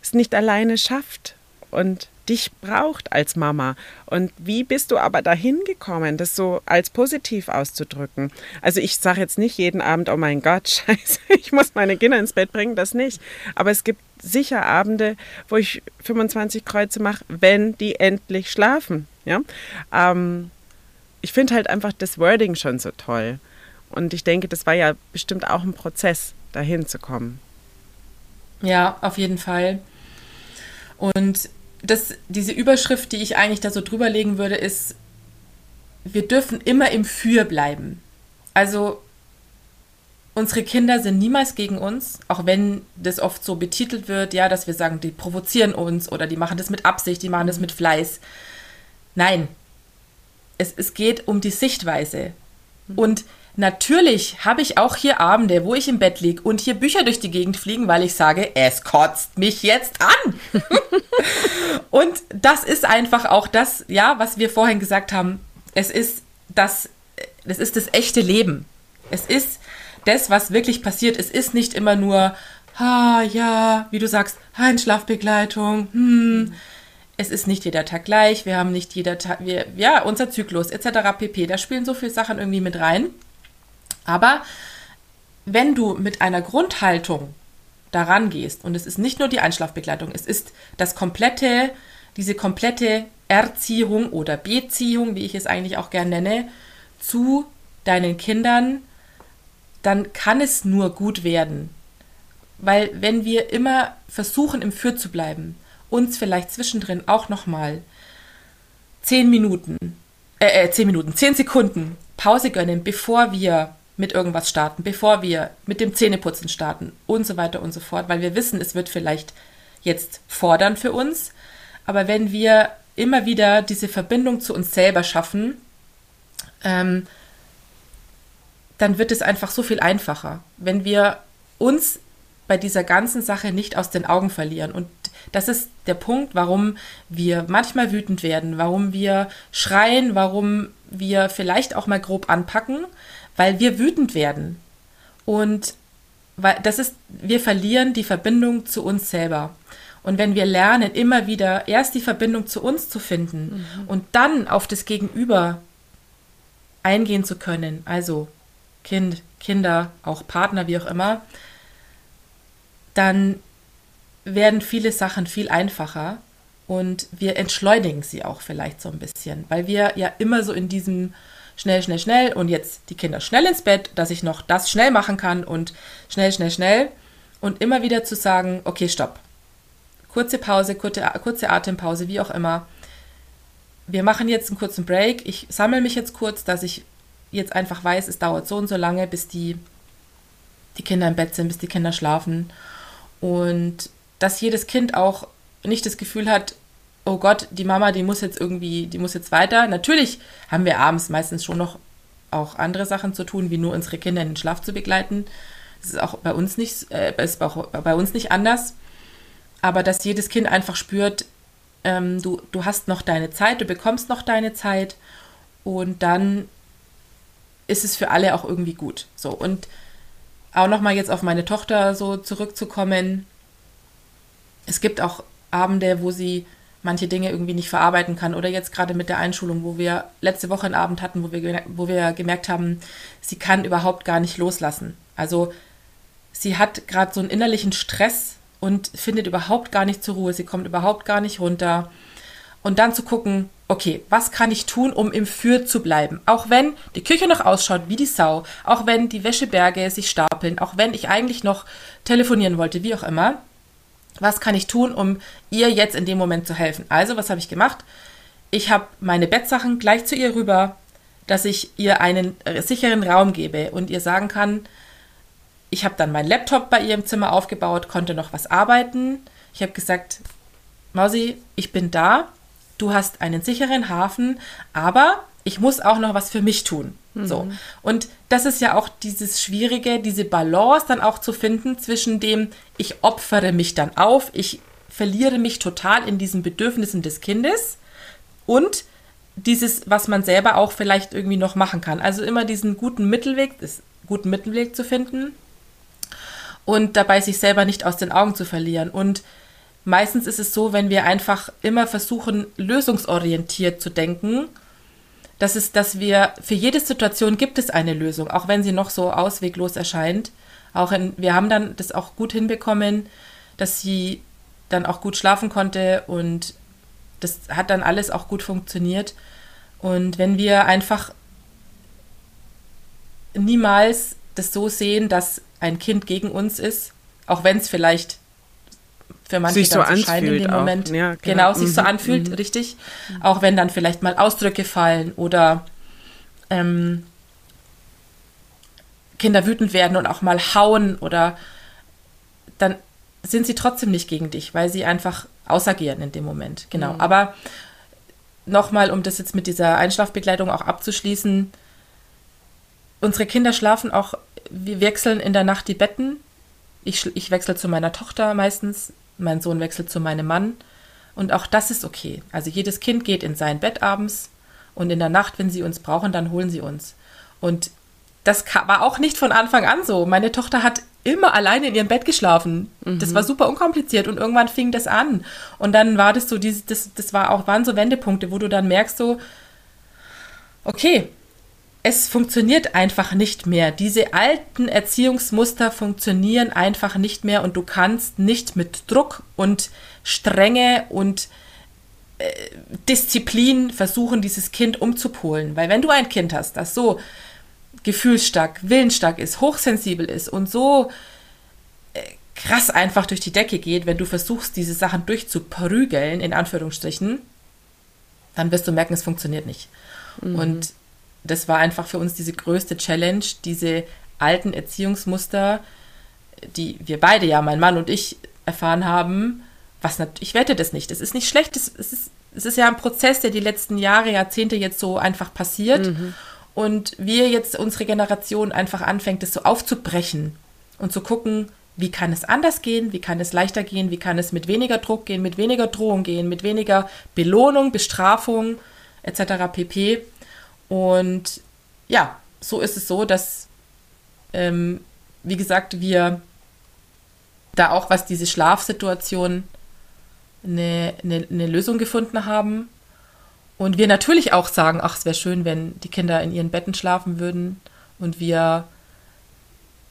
Speaker 1: es nicht alleine schafft und dich braucht als Mama. Und wie bist du aber dahin gekommen, das so als positiv auszudrücken? Also ich sage jetzt nicht jeden Abend, oh mein Gott, (laughs) scheiße, ich muss meine Kinder ins Bett bringen, das nicht. Aber es gibt sicher Abende, wo ich 25 Kreuze mache, wenn die endlich schlafen. Ja? Ähm, ich finde halt einfach das Wording schon so toll. Und ich denke, das war ja bestimmt auch ein Prozess, dahin zu kommen.
Speaker 2: Ja, auf jeden Fall. Und das, diese Überschrift, die ich eigentlich da so drüber legen würde, ist, wir dürfen immer im Für bleiben. Also unsere Kinder sind niemals gegen uns, auch wenn das oft so betitelt wird, ja, dass wir sagen, die provozieren uns oder die machen das mit Absicht, die machen das mit Fleiß. Nein, es, es geht um die Sichtweise. Und natürlich habe ich auch hier Abende, wo ich im Bett liege und hier Bücher durch die Gegend fliegen, weil ich sage, es kotzt mich jetzt an. (laughs) und das ist einfach auch das, ja, was wir vorhin gesagt haben. Es ist das, es ist das echte Leben. Es ist das, was wirklich passiert, es ist nicht immer nur, ha, ja, wie du sagst, Einschlafbegleitung, hm. Es ist nicht jeder Tag gleich, wir haben nicht jeder Tag, wir, ja, unser Zyklus etc. pp. Da spielen so viele Sachen irgendwie mit rein. Aber wenn du mit einer Grundhaltung daran gehst, und es ist nicht nur die Einschlafbegleitung, es ist das komplette, diese komplette Erziehung oder Beziehung, wie ich es eigentlich auch gerne nenne, zu deinen Kindern, dann kann es nur gut werden. Weil wenn wir immer versuchen, im Für zu bleiben, uns vielleicht zwischendrin auch nochmal zehn Minuten, äh, äh, zehn Minuten, zehn Sekunden Pause gönnen, bevor wir mit irgendwas starten, bevor wir mit dem Zähneputzen starten und so weiter und so fort, weil wir wissen, es wird vielleicht jetzt fordern für uns, aber wenn wir immer wieder diese Verbindung zu uns selber schaffen, ähm, dann wird es einfach so viel einfacher, wenn wir uns bei dieser ganzen Sache nicht aus den Augen verlieren. Und das ist der Punkt, warum wir manchmal wütend werden, warum wir schreien, warum wir vielleicht auch mal grob anpacken, weil wir wütend werden. Und weil das ist, wir verlieren die Verbindung zu uns selber. Und wenn wir lernen, immer wieder erst die Verbindung zu uns zu finden mhm. und dann auf das Gegenüber eingehen zu können, also Kind, Kinder, auch Partner, wie auch immer, dann werden viele Sachen viel einfacher und wir entschleunigen sie auch vielleicht so ein bisschen, weil wir ja immer so in diesem schnell, schnell, schnell und jetzt die Kinder schnell ins Bett, dass ich noch das schnell machen kann und schnell, schnell, schnell und immer wieder zu sagen, okay, stopp. Kurze Pause, kurze, kurze Atempause, wie auch immer. Wir machen jetzt einen kurzen Break. Ich sammle mich jetzt kurz, dass ich jetzt einfach weiß, es dauert so und so lange, bis die, die Kinder im Bett sind, bis die Kinder schlafen. Und dass jedes Kind auch nicht das Gefühl hat, oh Gott, die Mama, die muss jetzt irgendwie, die muss jetzt weiter. Natürlich haben wir abends meistens schon noch auch andere Sachen zu tun, wie nur unsere Kinder in den Schlaf zu begleiten. Das ist auch bei uns nicht, äh, ist auch bei uns nicht anders. Aber dass jedes Kind einfach spürt, ähm, du, du hast noch deine Zeit, du bekommst noch deine Zeit und dann ist es für alle auch irgendwie gut. So und auch noch mal jetzt auf meine Tochter so zurückzukommen. Es gibt auch Abende, wo sie manche Dinge irgendwie nicht verarbeiten kann oder jetzt gerade mit der Einschulung, wo wir letzte Woche einen Abend hatten, wo wir wo wir gemerkt haben, sie kann überhaupt gar nicht loslassen. Also sie hat gerade so einen innerlichen Stress und findet überhaupt gar nicht zur Ruhe. Sie kommt überhaupt gar nicht runter. Und dann zu gucken, okay, was kann ich tun, um im Für zu bleiben? Auch wenn die Küche noch ausschaut wie die Sau, auch wenn die Wäscheberge sich stapeln, auch wenn ich eigentlich noch telefonieren wollte, wie auch immer. Was kann ich tun, um ihr jetzt in dem Moment zu helfen? Also, was habe ich gemacht? Ich habe meine Bettsachen gleich zu ihr rüber, dass ich ihr einen sicheren Raum gebe und ihr sagen kann, ich habe dann meinen Laptop bei ihr im Zimmer aufgebaut, konnte noch was arbeiten. Ich habe gesagt, Mausi, ich bin da, du hast einen sicheren Hafen, aber ich muss auch noch was für mich tun. Mhm. So. Und das ist ja auch dieses Schwierige, diese Balance dann auch zu finden zwischen dem, ich opfere mich dann auf, ich verliere mich total in diesen Bedürfnissen des Kindes und dieses, was man selber auch vielleicht irgendwie noch machen kann. Also immer diesen guten Mittelweg, das guten Mittelweg zu finden und dabei sich selber nicht aus den Augen zu verlieren. Und meistens ist es so, wenn wir einfach immer versuchen, lösungsorientiert zu denken, dass es, dass wir für jede Situation gibt es eine Lösung, auch wenn sie noch so ausweglos erscheint. Auch in, wir haben dann das auch gut hinbekommen, dass sie dann auch gut schlafen konnte und das hat dann alles auch gut funktioniert. Und wenn wir einfach niemals das so sehen, dass ein Kind gegen uns ist, auch wenn es vielleicht für manche
Speaker 1: sich so
Speaker 2: scheint in dem Moment. Ja, genau, genau sich mhm. so anfühlt, mhm. richtig. Auch wenn dann vielleicht mal Ausdrücke fallen oder ähm, Kinder wütend werden und auch mal hauen oder dann sind sie trotzdem nicht gegen dich, weil sie einfach ausagieren in dem Moment. Genau. Mhm. Aber nochmal, um das jetzt mit dieser Einschlafbegleitung auch abzuschließen, unsere Kinder schlafen auch, wir wechseln in der Nacht die Betten. Ich, ich wechsle zu meiner Tochter meistens, mein Sohn wechselt zu meinem Mann. Und auch das ist okay. Also jedes Kind geht in sein Bett abends und in der Nacht, wenn sie uns brauchen, dann holen sie uns. Und das war auch nicht von Anfang an so. Meine Tochter hat immer alleine in ihrem Bett geschlafen. Mhm. Das war super unkompliziert und irgendwann fing das an. Und dann war das so, das, das war auch, waren so Wendepunkte, wo du dann merkst so, okay, es funktioniert einfach nicht mehr. Diese alten Erziehungsmuster funktionieren einfach nicht mehr und du kannst nicht mit Druck und Strenge und äh, Disziplin versuchen, dieses Kind umzupolen. Weil wenn du ein Kind hast, das so gefühlsstark, willensstark ist, hochsensibel ist und so äh, krass einfach durch die Decke geht, wenn du versuchst, diese Sachen durchzuprügeln, in Anführungsstrichen, dann wirst du merken, es funktioniert nicht. Mhm. Und das war einfach für uns diese größte Challenge, diese alten Erziehungsmuster, die wir beide ja, mein Mann und ich, erfahren haben, was ich wette das nicht. Es ist nicht schlecht, es ist, es ist ja ein Prozess, der die letzten Jahre, Jahrzehnte jetzt so einfach passiert. Mhm. Und wir jetzt, unsere Generation, einfach anfängt, das so aufzubrechen und zu gucken, wie kann es anders gehen, wie kann es leichter gehen, wie kann es mit weniger Druck gehen, mit weniger Drohung gehen, mit weniger Belohnung, Bestrafung etc. pp. Und ja, so ist es so, dass, ähm, wie gesagt, wir da auch, was diese Schlafsituation, eine, eine, eine Lösung gefunden haben. Und wir natürlich auch sagen, ach, es wäre schön, wenn die Kinder in ihren Betten schlafen würden und wir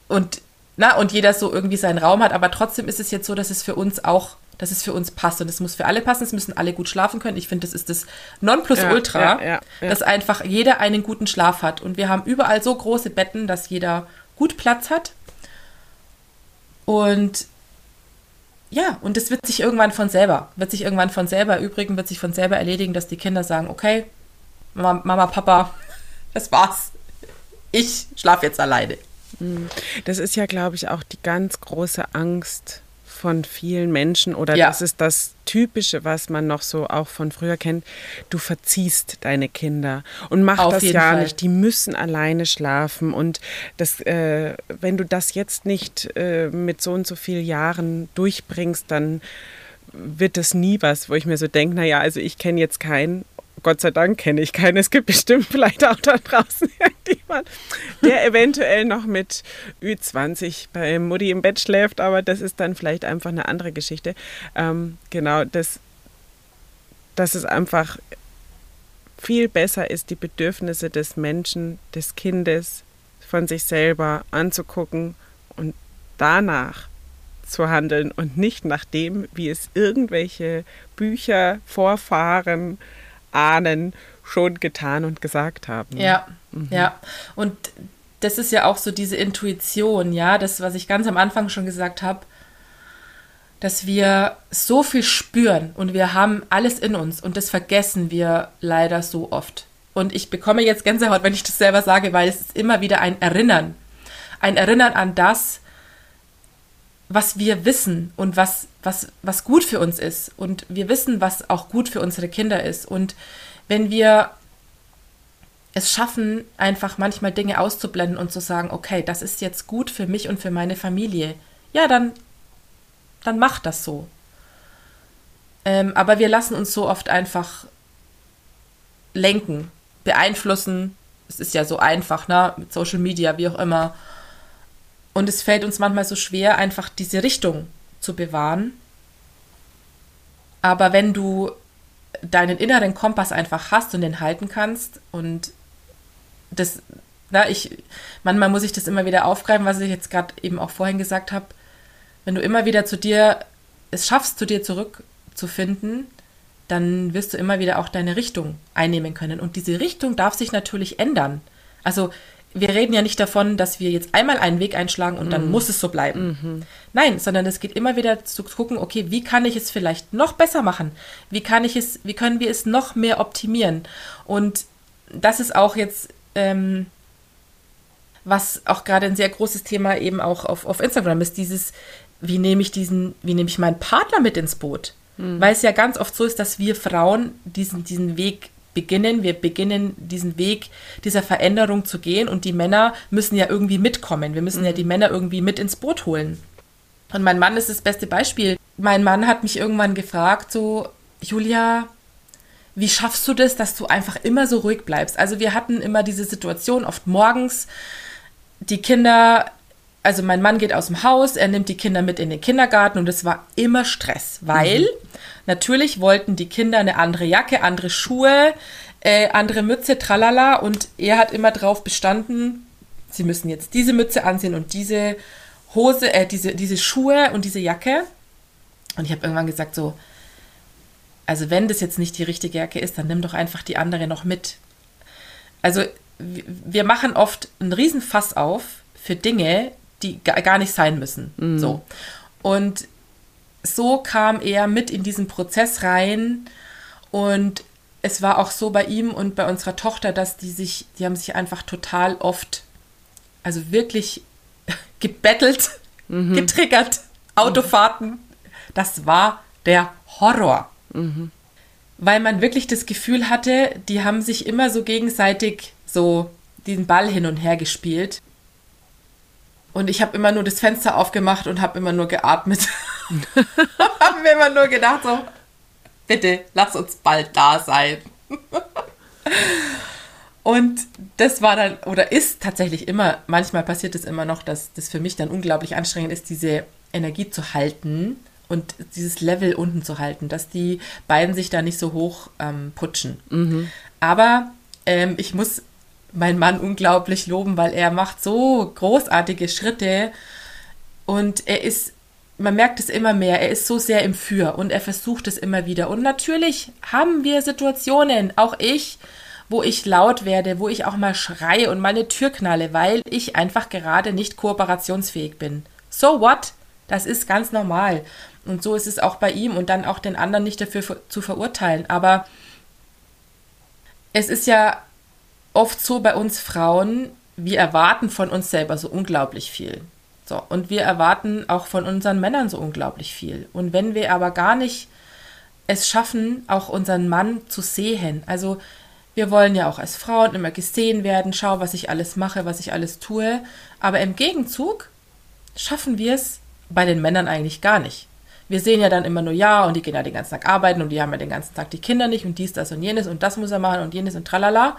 Speaker 2: und na und jeder so irgendwie seinen Raum hat, aber trotzdem ist es jetzt so, dass es für uns auch dass es für uns passt. Und es muss für alle passen, es müssen alle gut schlafen können. Ich finde, das ist das Nonplusultra, ja, ja, ja, dass einfach jeder einen guten Schlaf hat. Und wir haben überall so große Betten, dass jeder gut Platz hat. Und ja, und es wird sich irgendwann von selber, wird sich irgendwann von selber übrigen, wird sich von selber erledigen, dass die Kinder sagen, okay, Mama, Mama Papa, (laughs) das war's. Ich schlafe jetzt alleine.
Speaker 1: Hm. Das ist ja, glaube ich, auch die ganz große Angst von vielen Menschen oder ja. das ist das Typische, was man noch so auch von früher kennt. Du verziehst deine Kinder und mach Auf das ja Fall. nicht. Die müssen alleine schlafen und das, äh, wenn du das jetzt nicht äh, mit so und so vielen Jahren durchbringst, dann wird das nie was, wo ich mir so denke, naja, also ich kenne jetzt keinen Gott sei Dank kenne ich keinen. Es gibt bestimmt vielleicht auch da draußen (laughs) irgendjemand, der eventuell noch mit Ü20 bei Mutti im Bett schläft, aber das ist dann vielleicht einfach eine andere Geschichte. Ähm, genau, das, dass es einfach viel besser ist, die Bedürfnisse des Menschen, des Kindes von sich selber anzugucken und danach zu handeln und nicht nach dem, wie es irgendwelche Bücher, Vorfahren, Ahnen schon getan und gesagt haben.
Speaker 2: Ja, mhm. ja. Und das ist ja auch so diese Intuition, ja, das, was ich ganz am Anfang schon gesagt habe, dass wir so viel spüren und wir haben alles in uns und das vergessen wir leider so oft. Und ich bekomme jetzt Gänsehaut, wenn ich das selber sage, weil es ist immer wieder ein Erinnern. Ein Erinnern an das, was wir wissen und was, was, was gut für uns ist. Und wir wissen, was auch gut für unsere Kinder ist. Und wenn wir es schaffen, einfach manchmal Dinge auszublenden und zu sagen, okay, das ist jetzt gut für mich und für meine Familie, ja, dann, dann mach das so. Ähm, aber wir lassen uns so oft einfach lenken, beeinflussen. Es ist ja so einfach, ne? Mit Social Media, wie auch immer. Und es fällt uns manchmal so schwer, einfach diese Richtung zu bewahren. Aber wenn du deinen inneren Kompass einfach hast und den halten kannst und das, na, ich, manchmal muss ich das immer wieder aufgreifen, was ich jetzt gerade eben auch vorhin gesagt habe. Wenn du immer wieder zu dir, es schaffst, zu dir zurückzufinden, dann wirst du immer wieder auch deine Richtung einnehmen können. Und diese Richtung darf sich natürlich ändern. Also wir reden ja nicht davon, dass wir jetzt einmal einen Weg einschlagen und dann mhm. muss es so bleiben. Mhm. Nein, sondern es geht immer wieder zu gucken, okay, wie kann ich es vielleicht noch besser machen? Wie kann ich es, wie können wir es noch mehr optimieren? Und das ist auch jetzt, ähm, was auch gerade ein sehr großes Thema eben auch auf, auf Instagram ist, dieses, wie nehme ich diesen, wie nehme ich meinen Partner mit ins Boot? Mhm. Weil es ja ganz oft so ist, dass wir Frauen diesen, diesen Weg beginnen, wir beginnen diesen Weg dieser Veränderung zu gehen und die Männer müssen ja irgendwie mitkommen. Wir müssen mhm. ja die Männer irgendwie mit ins Boot holen. Und mein Mann ist das beste Beispiel. Mein Mann hat mich irgendwann gefragt, so, Julia, wie schaffst du das, dass du einfach immer so ruhig bleibst? Also wir hatten immer diese Situation oft morgens, die Kinder, also mein Mann geht aus dem Haus, er nimmt die Kinder mit in den Kindergarten und es war immer Stress, weil mhm. Natürlich wollten die Kinder eine andere Jacke, andere Schuhe, äh, andere Mütze, tralala. Und er hat immer drauf bestanden, sie müssen jetzt diese Mütze ansehen und diese Hose, äh, diese, diese Schuhe und diese Jacke. Und ich habe irgendwann gesagt, so, also wenn das jetzt nicht die richtige Jacke ist, dann nimm doch einfach die andere noch mit. Also wir machen oft einen Riesenfass auf für Dinge, die gar nicht sein müssen. Mhm. So. Und so kam er mit in diesen Prozess rein und es war auch so bei ihm und bei unserer Tochter, dass die sich, die haben sich einfach total oft, also wirklich (laughs) gebettelt, mhm. getriggert, Autofahrten. Das war der Horror. Mhm. Weil man wirklich das Gefühl hatte, die haben sich immer so gegenseitig so den Ball hin und her gespielt. Und ich habe immer nur das Fenster aufgemacht und habe immer nur geatmet. (laughs) (laughs) haben wir immer nur gedacht, so, bitte, lass uns bald da sein. (laughs) Und das war dann, oder ist tatsächlich immer, manchmal passiert es immer noch, dass das für mich dann unglaublich anstrengend ist, diese Energie zu halten und dieses Level unten zu halten, dass die beiden sich da nicht so hoch ähm, putschen. Mhm. Aber ähm, ich muss meinen Mann unglaublich loben, weil er macht so großartige Schritte und er ist man merkt es immer mehr, er ist so sehr im Für und er versucht es immer wieder. Und natürlich haben wir Situationen, auch ich, wo ich laut werde, wo ich auch mal schreie und meine Tür knalle, weil ich einfach gerade nicht kooperationsfähig bin. So what? Das ist ganz normal. Und so ist es auch bei ihm und dann auch den anderen nicht dafür zu verurteilen. Aber es ist ja oft so bei uns Frauen, wir erwarten von uns selber so unglaublich viel. So, und wir erwarten auch von unseren Männern so unglaublich viel. Und wenn wir aber gar nicht es schaffen, auch unseren Mann zu sehen, also wir wollen ja auch als Frauen immer gesehen werden, schau, was ich alles mache, was ich alles tue, aber im Gegenzug schaffen wir es bei den Männern eigentlich gar nicht. Wir sehen ja dann immer nur ja und die gehen ja den ganzen Tag arbeiten und die haben ja den ganzen Tag die Kinder nicht und dies, das und jenes und das muss er machen und jenes und tralala.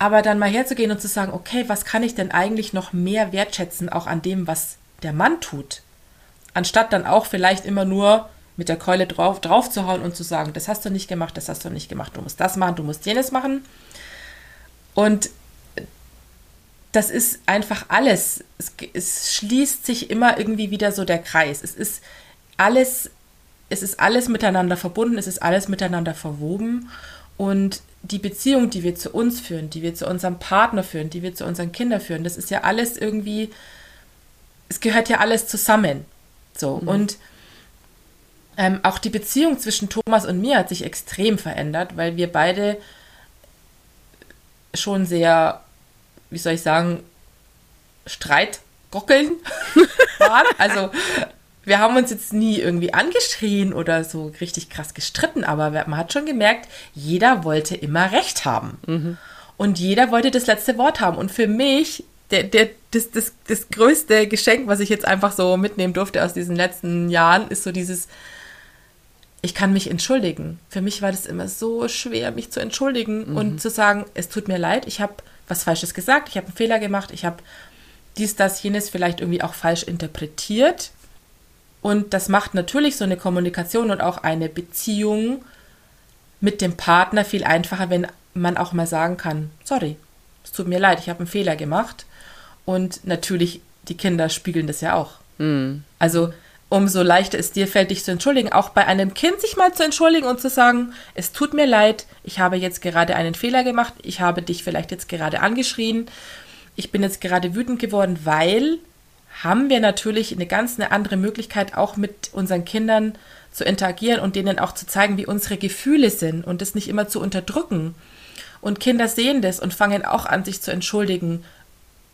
Speaker 2: Aber dann mal herzugehen und zu sagen, okay, was kann ich denn eigentlich noch mehr wertschätzen, auch an dem, was der Mann tut? Anstatt dann auch vielleicht immer nur mit der Keule drauf, drauf zu hauen und zu sagen, das hast du nicht gemacht, das hast du nicht gemacht, du musst das machen, du musst jenes machen. Und das ist einfach alles. Es, es schließt sich immer irgendwie wieder so der Kreis. Es ist alles, es ist alles miteinander verbunden, es ist alles miteinander verwoben. Und die Beziehung, die wir zu uns führen, die wir zu unserem Partner führen, die wir zu unseren Kindern führen, das ist ja alles irgendwie, es gehört ja alles zusammen. So. Mhm. Und ähm, auch die Beziehung zwischen Thomas und mir hat sich extrem verändert, weil wir beide schon sehr, wie soll ich sagen, Streitgockeln (laughs) waren. Also wir haben uns jetzt nie irgendwie angeschrien oder so richtig krass gestritten, aber man hat schon gemerkt, jeder wollte immer Recht haben. Mhm. Und jeder wollte das letzte Wort haben. Und für mich, der, der, das, das, das größte Geschenk, was ich jetzt einfach so mitnehmen durfte aus diesen letzten Jahren, ist so dieses, ich kann mich entschuldigen. Für mich war das immer so schwer, mich zu entschuldigen mhm. und zu sagen, es tut mir leid, ich habe was Falsches gesagt, ich habe einen Fehler gemacht, ich habe dies, das, jenes vielleicht irgendwie auch falsch interpretiert. Und das macht natürlich so eine Kommunikation und auch eine Beziehung mit dem Partner viel einfacher, wenn man auch mal sagen kann, sorry, es tut mir leid, ich habe einen Fehler gemacht. Und natürlich, die Kinder spiegeln das ja auch. Mhm. Also umso leichter es dir fällt, dich zu entschuldigen. Auch bei einem Kind sich mal zu entschuldigen und zu sagen, es tut mir leid, ich habe jetzt gerade einen Fehler gemacht, ich habe dich vielleicht jetzt gerade angeschrien, ich bin jetzt gerade wütend geworden, weil haben wir natürlich eine ganz eine andere Möglichkeit, auch mit unseren Kindern zu interagieren und denen auch zu zeigen, wie unsere Gefühle sind und das nicht immer zu unterdrücken. Und Kinder sehen das und fangen auch an, sich zu entschuldigen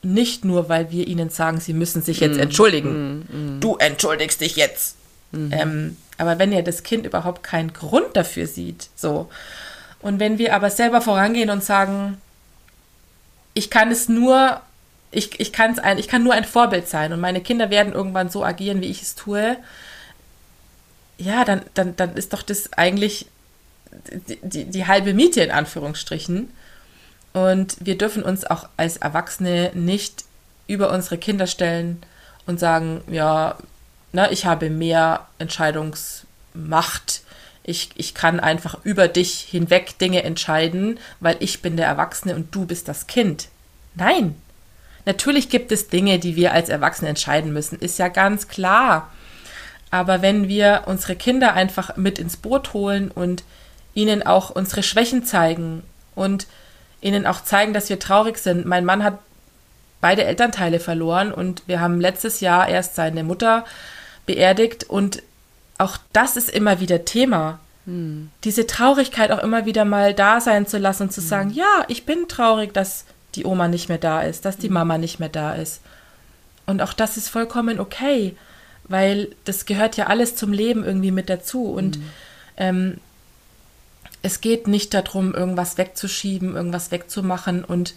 Speaker 2: nicht nur, weil wir ihnen sagen, sie müssen sich jetzt mm, entschuldigen. Mm, mm. Du entschuldigst dich jetzt. -hmm. Ähm, aber wenn ja das Kind überhaupt keinen Grund dafür sieht, so. Und wenn wir aber selber vorangehen und sagen, ich kann es nur, ich, ich, kann's ein, ich kann nur ein Vorbild sein und meine Kinder werden irgendwann so agieren, wie ich es tue, ja, dann, dann, dann ist doch das eigentlich die, die, die halbe Miete in Anführungsstrichen. Und wir dürfen uns auch als Erwachsene nicht über unsere Kinder stellen und sagen, ja, na, ich habe mehr Entscheidungsmacht. Ich, ich kann einfach über dich hinweg Dinge entscheiden, weil ich bin der Erwachsene und du bist das Kind. Nein. Natürlich gibt es Dinge, die wir als Erwachsene entscheiden müssen, ist ja ganz klar. Aber wenn wir unsere Kinder einfach mit ins Boot holen und ihnen auch unsere Schwächen zeigen und ihnen auch zeigen, dass wir traurig sind. Mein Mann hat beide Elternteile verloren und wir haben letztes Jahr erst seine Mutter beerdigt und auch das ist immer wieder Thema. Hm. Diese Traurigkeit auch immer wieder mal da sein zu lassen und zu hm. sagen, ja, ich bin traurig, dass die Oma nicht mehr da ist, dass die hm. Mama nicht mehr da ist. Und auch das ist vollkommen okay, weil das gehört ja alles zum Leben irgendwie mit dazu. Und hm. ähm, es geht nicht darum, irgendwas wegzuschieben, irgendwas wegzumachen und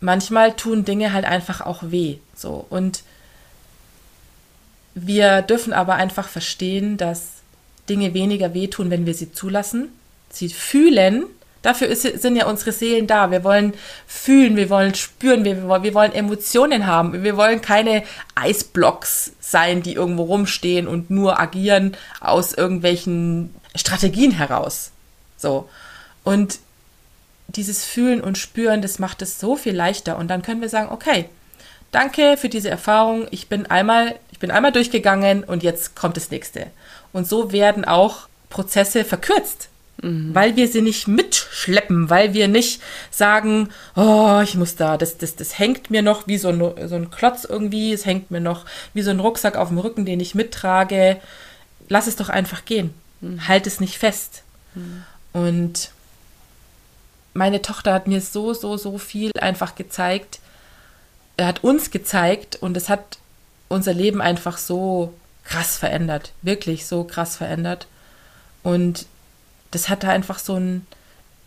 Speaker 2: manchmal tun Dinge halt einfach auch weh. So und wir dürfen aber einfach verstehen, dass Dinge weniger wehtun, wenn wir sie zulassen, sie fühlen. Dafür ist, sind ja unsere Seelen da. Wir wollen fühlen, wir wollen spüren, wir, wir wollen Emotionen haben. Wir wollen keine Eisblocks sein, die irgendwo rumstehen und nur agieren aus irgendwelchen Strategien heraus. So. Und dieses Fühlen und Spüren, das macht es so viel leichter. Und dann können wir sagen, okay, danke für diese Erfahrung. Ich bin einmal, ich bin einmal durchgegangen und jetzt kommt das nächste. Und so werden auch Prozesse verkürzt. Mhm. Weil wir sie nicht mitschleppen, weil wir nicht sagen, oh, ich muss da, das, das, das hängt mir noch wie so ein, so ein Klotz irgendwie, es hängt mir noch wie so ein Rucksack auf dem Rücken, den ich mittrage. Lass es doch einfach gehen. Mhm. Halt es nicht fest. Mhm. Und meine Tochter hat mir so, so, so viel einfach gezeigt. Er hat uns gezeigt und es hat unser Leben einfach so krass verändert. Wirklich so krass verändert. Und das hat da einfach so ein,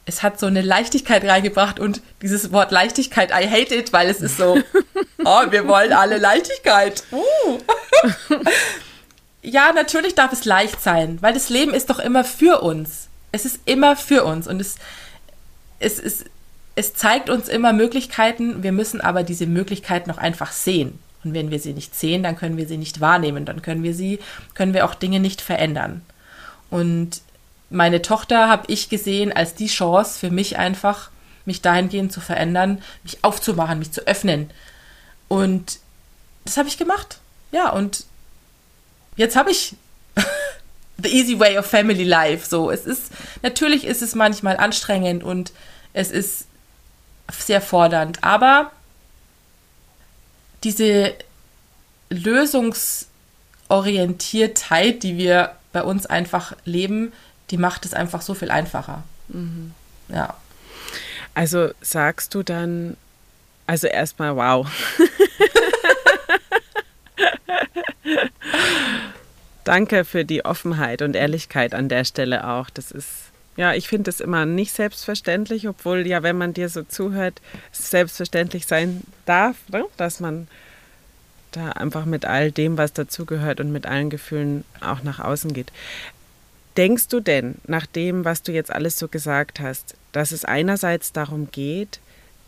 Speaker 2: es hat so eine Leichtigkeit reingebracht und dieses Wort Leichtigkeit, I hate it, weil es ist so, (laughs) oh, wir wollen alle Leichtigkeit. Uh. (laughs) ja, natürlich darf es leicht sein, weil das Leben ist doch immer für uns. Es ist immer für uns und es, es, es, es zeigt uns immer Möglichkeiten. Wir müssen aber diese Möglichkeiten noch einfach sehen. Und wenn wir sie nicht sehen, dann können wir sie nicht wahrnehmen. Dann können wir sie, können wir auch Dinge nicht verändern. Und meine Tochter habe ich gesehen als die Chance für mich einfach, mich dahingehend zu verändern, mich aufzumachen, mich zu öffnen. Und das habe ich gemacht. Ja, und jetzt habe ich (laughs) the easy way of family life. So, es ist, natürlich ist es manchmal anstrengend und es ist sehr fordernd, aber diese Lösungsorientiertheit, die wir bei uns einfach leben, die macht es einfach so viel einfacher. Mhm. Ja.
Speaker 1: Also sagst du dann, also erstmal wow. (laughs) Danke für die Offenheit und Ehrlichkeit an der Stelle auch. Das ist, ja, ich finde es immer nicht selbstverständlich, obwohl ja, wenn man dir so zuhört, es selbstverständlich sein darf, ne? dass man da einfach mit all dem, was dazugehört und mit allen Gefühlen auch nach außen geht. Denkst du denn, nach dem, was du jetzt alles so gesagt hast, dass es einerseits darum geht,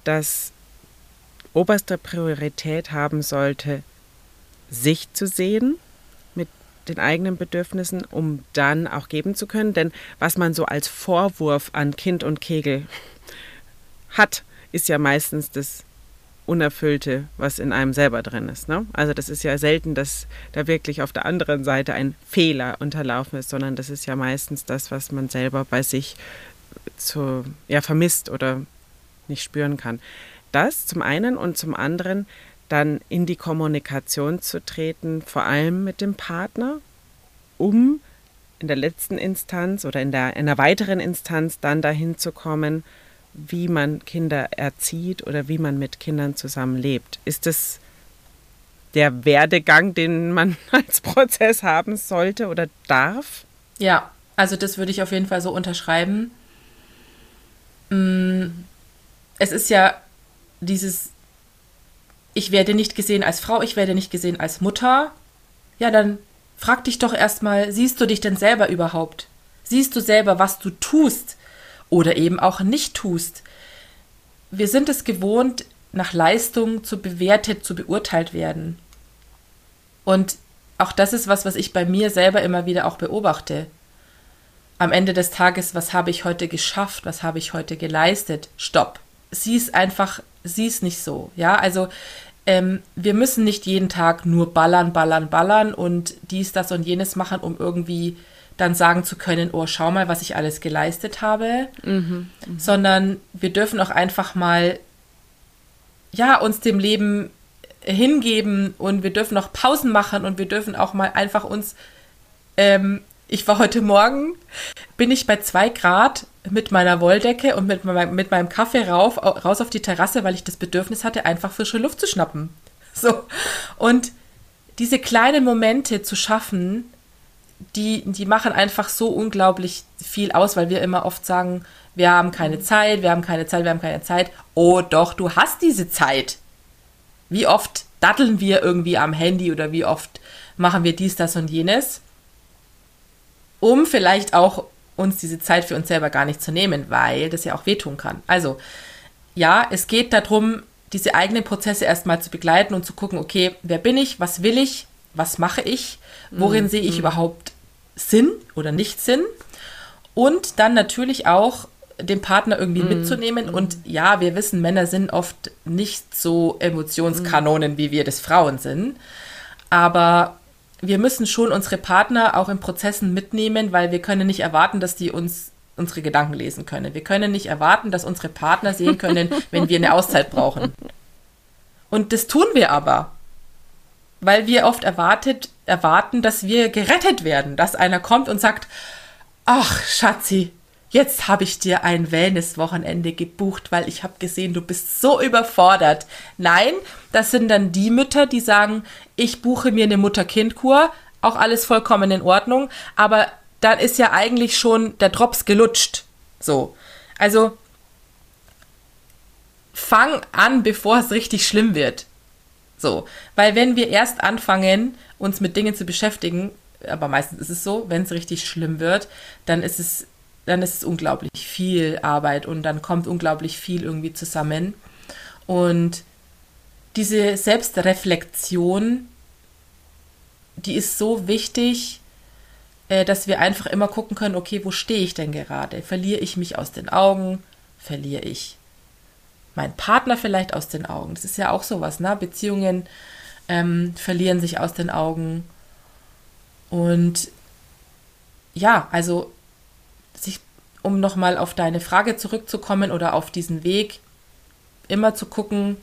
Speaker 1: dass oberste Priorität haben sollte, sich zu sehen mit den eigenen Bedürfnissen, um dann auch geben zu können? Denn was man so als Vorwurf an Kind und Kegel hat, ist ja meistens das Unerfüllte, was in einem selber drin ist. Ne? Also das ist ja selten, dass da wirklich auf der anderen Seite ein Fehler unterlaufen ist, sondern das ist ja meistens das, was man selber bei sich zu, ja, vermisst oder nicht spüren kann. Das zum einen und zum anderen dann in die Kommunikation zu treten, vor allem mit dem Partner, um in der letzten Instanz oder in, der, in einer weiteren Instanz dann dahin zu kommen, wie man Kinder erzieht oder wie man mit Kindern zusammenlebt. Ist das der Werdegang, den man (laughs) als Prozess haben sollte oder darf?
Speaker 2: Ja, also das würde ich auf jeden Fall so unterschreiben. Mm, es ist ja dieses, ich werde nicht gesehen als Frau, ich werde nicht gesehen als Mutter. Ja, dann frag dich doch erstmal, siehst du dich denn selber überhaupt? Siehst du selber, was du tust? Oder eben auch nicht tust. Wir sind es gewohnt, nach Leistung zu bewertet, zu beurteilt werden. Und auch das ist was, was ich bei mir selber immer wieder auch beobachte. Am Ende des Tages, was habe ich heute geschafft, was habe ich heute geleistet? Stopp. Sieh es einfach, sieh es nicht so. Ja, also ähm, wir müssen nicht jeden Tag nur ballern, ballern, ballern und dies, das und jenes machen, um irgendwie dann sagen zu können, oh, schau mal, was ich alles geleistet habe, mhm, mh. sondern wir dürfen auch einfach mal, ja, uns dem Leben hingeben und wir dürfen auch Pausen machen und wir dürfen auch mal einfach uns, ähm, ich war heute Morgen, bin ich bei zwei Grad mit meiner Wolldecke und mit, mein, mit meinem Kaffee rauf, raus auf die Terrasse, weil ich das Bedürfnis hatte, einfach frische Luft zu schnappen. So. Und diese kleinen Momente zu schaffen, die, die machen einfach so unglaublich viel aus, weil wir immer oft sagen, wir haben keine Zeit, wir haben keine Zeit, wir haben keine Zeit. Oh doch, du hast diese Zeit. Wie oft datteln wir irgendwie am Handy oder wie oft machen wir dies, das und jenes, um vielleicht auch uns diese Zeit für uns selber gar nicht zu nehmen, weil das ja auch wehtun kann. Also, ja, es geht darum, diese eigenen Prozesse erstmal zu begleiten und zu gucken, okay, wer bin ich, was will ich, was mache ich, worin mhm. sehe ich mhm. überhaupt Sinn oder nicht Sinn und dann natürlich auch den Partner irgendwie mhm. mitzunehmen. Und ja, wir wissen, Männer sind oft nicht so Emotionskanonen, mhm. wie wir das Frauen sind. Aber wir müssen schon unsere Partner auch in Prozessen mitnehmen, weil wir können nicht erwarten, dass die uns unsere Gedanken lesen können. Wir können nicht erwarten, dass unsere Partner sehen können, wenn wir eine Auszeit brauchen. Und das tun wir aber weil wir oft erwartet, erwarten, dass wir gerettet werden, dass einer kommt und sagt, ach Schatzi, jetzt habe ich dir ein Wellness-Wochenende gebucht, weil ich habe gesehen, du bist so überfordert. Nein, das sind dann die Mütter, die sagen, ich buche mir eine Mutter-Kind-Kur, auch alles vollkommen in Ordnung, aber dann ist ja eigentlich schon der Drops gelutscht. So. Also fang an, bevor es richtig schlimm wird. So, weil wenn wir erst anfangen, uns mit Dingen zu beschäftigen, aber meistens ist es so, wenn es richtig schlimm wird, dann ist es, dann ist es unglaublich viel Arbeit und dann kommt unglaublich viel irgendwie zusammen. Und diese Selbstreflexion, die ist so wichtig, äh, dass wir einfach immer gucken können, okay, wo stehe ich denn gerade? Verliere ich mich aus den Augen? Verliere ich mein Partner vielleicht aus den Augen. Das ist ja auch sowas, ne? Beziehungen ähm, verlieren sich aus den Augen. Und ja, also sich, um nochmal auf deine Frage zurückzukommen oder auf diesen Weg, immer zu gucken,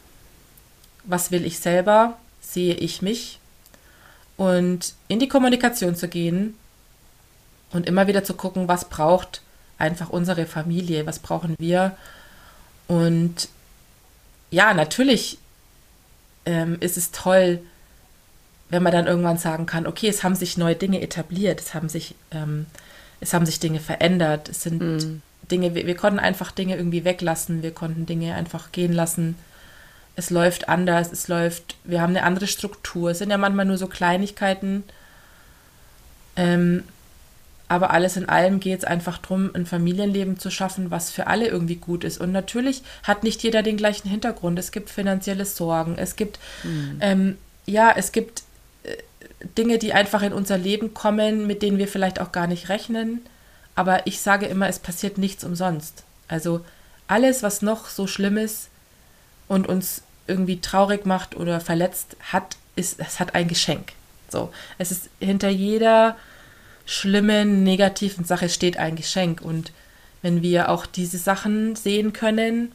Speaker 2: was will ich selber, sehe ich mich und in die Kommunikation zu gehen und immer wieder zu gucken, was braucht einfach unsere Familie, was brauchen wir und ja, natürlich ähm, ist es toll, wenn man dann irgendwann sagen kann, okay, es haben sich neue Dinge etabliert, es haben sich, ähm, es haben sich Dinge verändert, es sind mhm. Dinge, wir, wir, konnten einfach Dinge irgendwie weglassen, wir konnten Dinge einfach gehen lassen. Es läuft anders, es läuft, wir haben eine andere Struktur. Es sind ja manchmal nur so Kleinigkeiten. Ähm, Aber alles in allem geht es einfach darum, ein Familienleben zu schaffen, was für alle irgendwie gut ist. Und natürlich hat nicht jeder den gleichen Hintergrund. Es gibt finanzielle Sorgen, es gibt, mhm. ähm, ja, es gibt äh, Dinge, die einfach in unser Leben kommen, mit denen wir vielleicht auch gar nicht rechnen. Aber ich sage immer, es passiert nichts umsonst. Also alles, was noch so schlimm ist und uns irgendwie traurig macht oder verletzt, hat, ist, es hat ein Geschenk. So, es ist hinter jeder schlimmen, negativen Sache steht ein Geschenk. Und wenn wir auch diese Sachen sehen können,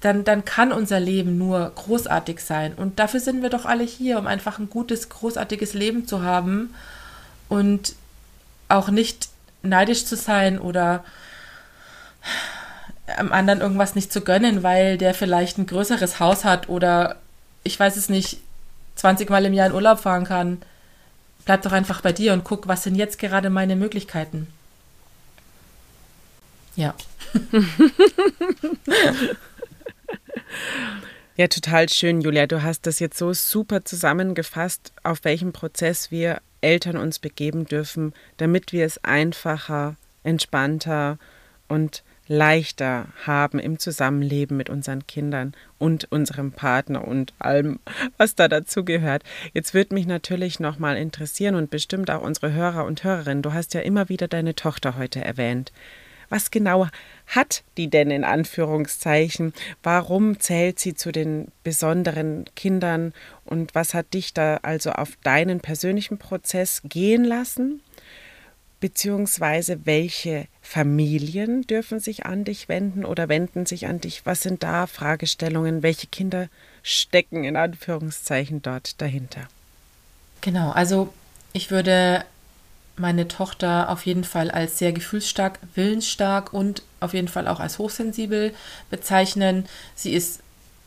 Speaker 2: dann, dann kann unser Leben nur großartig sein. Und dafür sind wir doch alle hier, um einfach ein gutes, großartiges Leben zu haben und auch nicht neidisch zu sein oder am anderen irgendwas nicht zu gönnen, weil der vielleicht ein größeres Haus hat oder ich weiß es nicht, 20 Mal im Jahr in Urlaub fahren kann bleib doch einfach bei dir und guck, was sind jetzt gerade meine Möglichkeiten. Ja. (laughs)
Speaker 1: ja, total schön, Julia. Du hast das jetzt so super zusammengefasst, auf welchem Prozess wir Eltern uns begeben dürfen, damit wir es einfacher, entspannter und leichter haben im Zusammenleben mit unseren Kindern und unserem Partner und allem, was da dazu gehört. Jetzt würde mich natürlich noch mal interessieren und bestimmt auch unsere Hörer und Hörerinnen. Du hast ja immer wieder deine Tochter heute erwähnt. Was genau hat die denn in Anführungszeichen? Warum zählt sie zu den besonderen Kindern? Und was hat dich da also auf deinen persönlichen Prozess gehen lassen? Beziehungsweise welche Familien dürfen sich an dich wenden oder wenden sich an dich? Was sind da Fragestellungen? Welche Kinder stecken in Anführungszeichen dort dahinter?
Speaker 2: Genau, also ich würde meine Tochter auf jeden Fall als sehr gefühlsstark, willensstark und auf jeden Fall auch als hochsensibel bezeichnen. Sie ist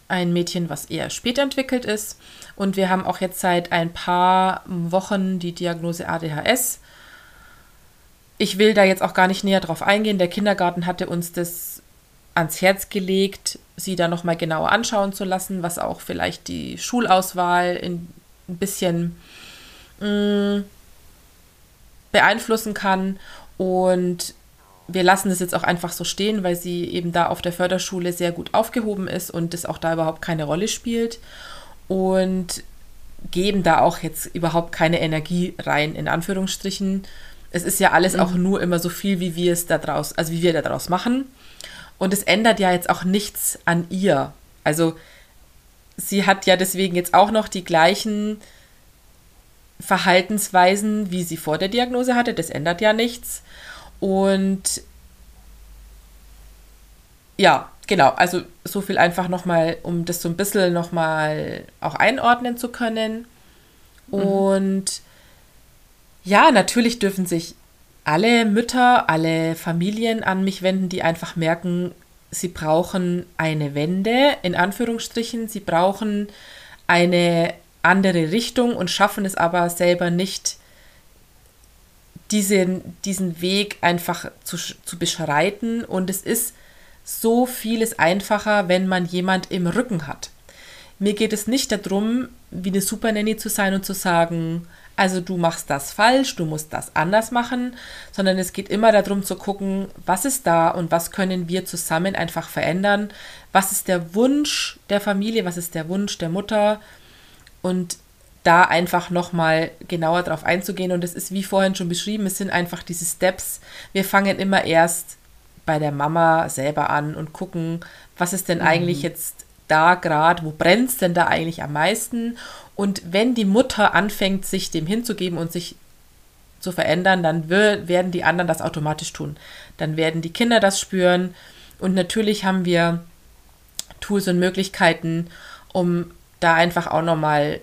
Speaker 2: ein Mädchen, was eher spät entwickelt ist. Und wir haben auch jetzt seit ein paar Wochen die Diagnose ADHS ich will da jetzt auch gar nicht näher drauf eingehen. Der Kindergarten hatte uns das ans Herz gelegt, sie da nochmal genauer anschauen zu lassen, was auch vielleicht die Schulauswahl in, ein bisschen mh, mm, beeinflussen kann. Und wir lassen es jetzt auch einfach so stehen, weil sie eben da auf der Förderschule sehr gut aufgehoben ist und das auch da überhaupt keine Rolle spielt. Und geben da auch jetzt überhaupt keine Energie rein, in Anführungsstrichen, es ist ja alles mhm. auch nur immer so viel, wie wir es da draus, also wie wir da draus machen. Und es ändert ja jetzt auch nichts an ihr. Also sie hat ja deswegen jetzt auch noch die gleichen Verhaltensweisen, wie sie vor der Diagnose hatte. Das ändert ja nichts. Und ja, genau. Also so viel einfach nochmal, um das so ein bisschen nochmal auch einordnen zu können. Mhm. Und ja, natürlich dürfen sich alle Mütter, alle Familien an mich wenden, die einfach merken, sie brauchen eine Wende, in Anführungsstrichen, sie brauchen eine andere Richtung und schaffen es aber selber nicht, diesen, diesen Weg einfach zu, zu beschreiten. Und es ist so vieles einfacher, wenn man jemand im Rücken hat. Mir geht es nicht darum, wie eine Supernanny zu sein und zu sagen, also du machst das falsch, du musst das anders machen, sondern es geht immer darum zu gucken, was ist da und was können wir zusammen einfach verändern, was ist der Wunsch der Familie, was ist der Wunsch der Mutter und da einfach nochmal genauer drauf einzugehen. Und es ist wie vorhin schon beschrieben, es sind einfach diese Steps. Wir fangen immer erst bei der Mama selber an und gucken, was ist denn mhm. eigentlich jetzt da gerade, wo brennt es denn da eigentlich am meisten und wenn die Mutter anfängt, sich dem hinzugeben und sich zu verändern, dann werden die anderen das automatisch tun. Dann werden die Kinder das spüren. Und natürlich haben wir Tools und Möglichkeiten, um da einfach auch nochmal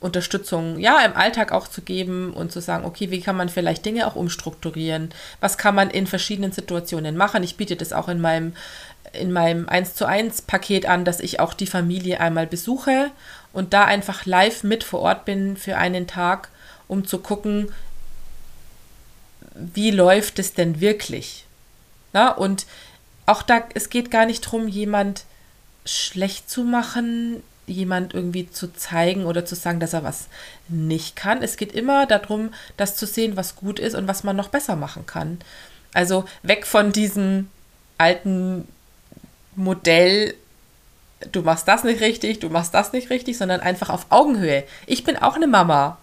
Speaker 2: Unterstützung, ja, im Alltag auch zu geben und zu sagen, okay, wie kann man vielleicht Dinge auch umstrukturieren? Was kann man in verschiedenen Situationen machen? Ich biete das auch in meinem, in meinem 1 zu 1 Paket an, dass ich auch die Familie einmal besuche und da einfach live mit vor Ort bin für einen Tag, um zu gucken, wie läuft es denn wirklich? Na, und auch da, es geht gar nicht darum, jemand schlecht zu machen, jemand irgendwie zu zeigen oder zu sagen, dass er was nicht kann. Es geht immer darum, das zu sehen, was gut ist und was man noch besser machen kann. Also weg von diesem alten Modell, du machst das nicht richtig, du machst das nicht richtig, sondern einfach auf Augenhöhe. Ich bin auch eine Mama.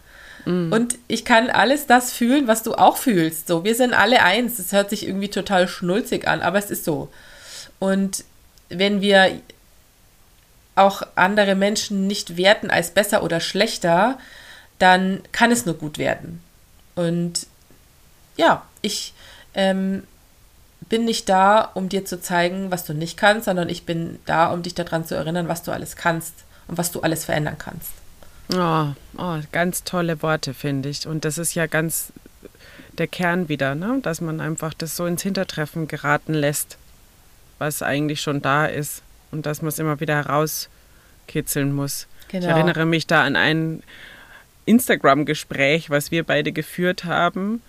Speaker 2: Mhm. Und ich kann alles das fühlen, was du auch fühlst. So, wir sind alle eins. Es hört sich irgendwie total schnulzig an, aber es ist so. Und wenn wir auch andere Menschen nicht werten als besser oder schlechter, dann kann es nur gut werden. Und ja, ich ähm, bin nicht da, um dir zu zeigen, was du nicht kannst, sondern ich bin da, um dich daran zu erinnern, was du alles kannst und was du alles verändern kannst.
Speaker 1: Oh, oh ganz tolle Worte, finde ich. Und das ist ja ganz der Kern wieder, ne? dass man einfach das so ins Hintertreffen geraten lässt, was eigentlich schon da ist und dass man es immer wieder herauskitzeln muss. Genau. Ich erinnere mich da an ein Instagram-Gespräch, was wir beide geführt haben,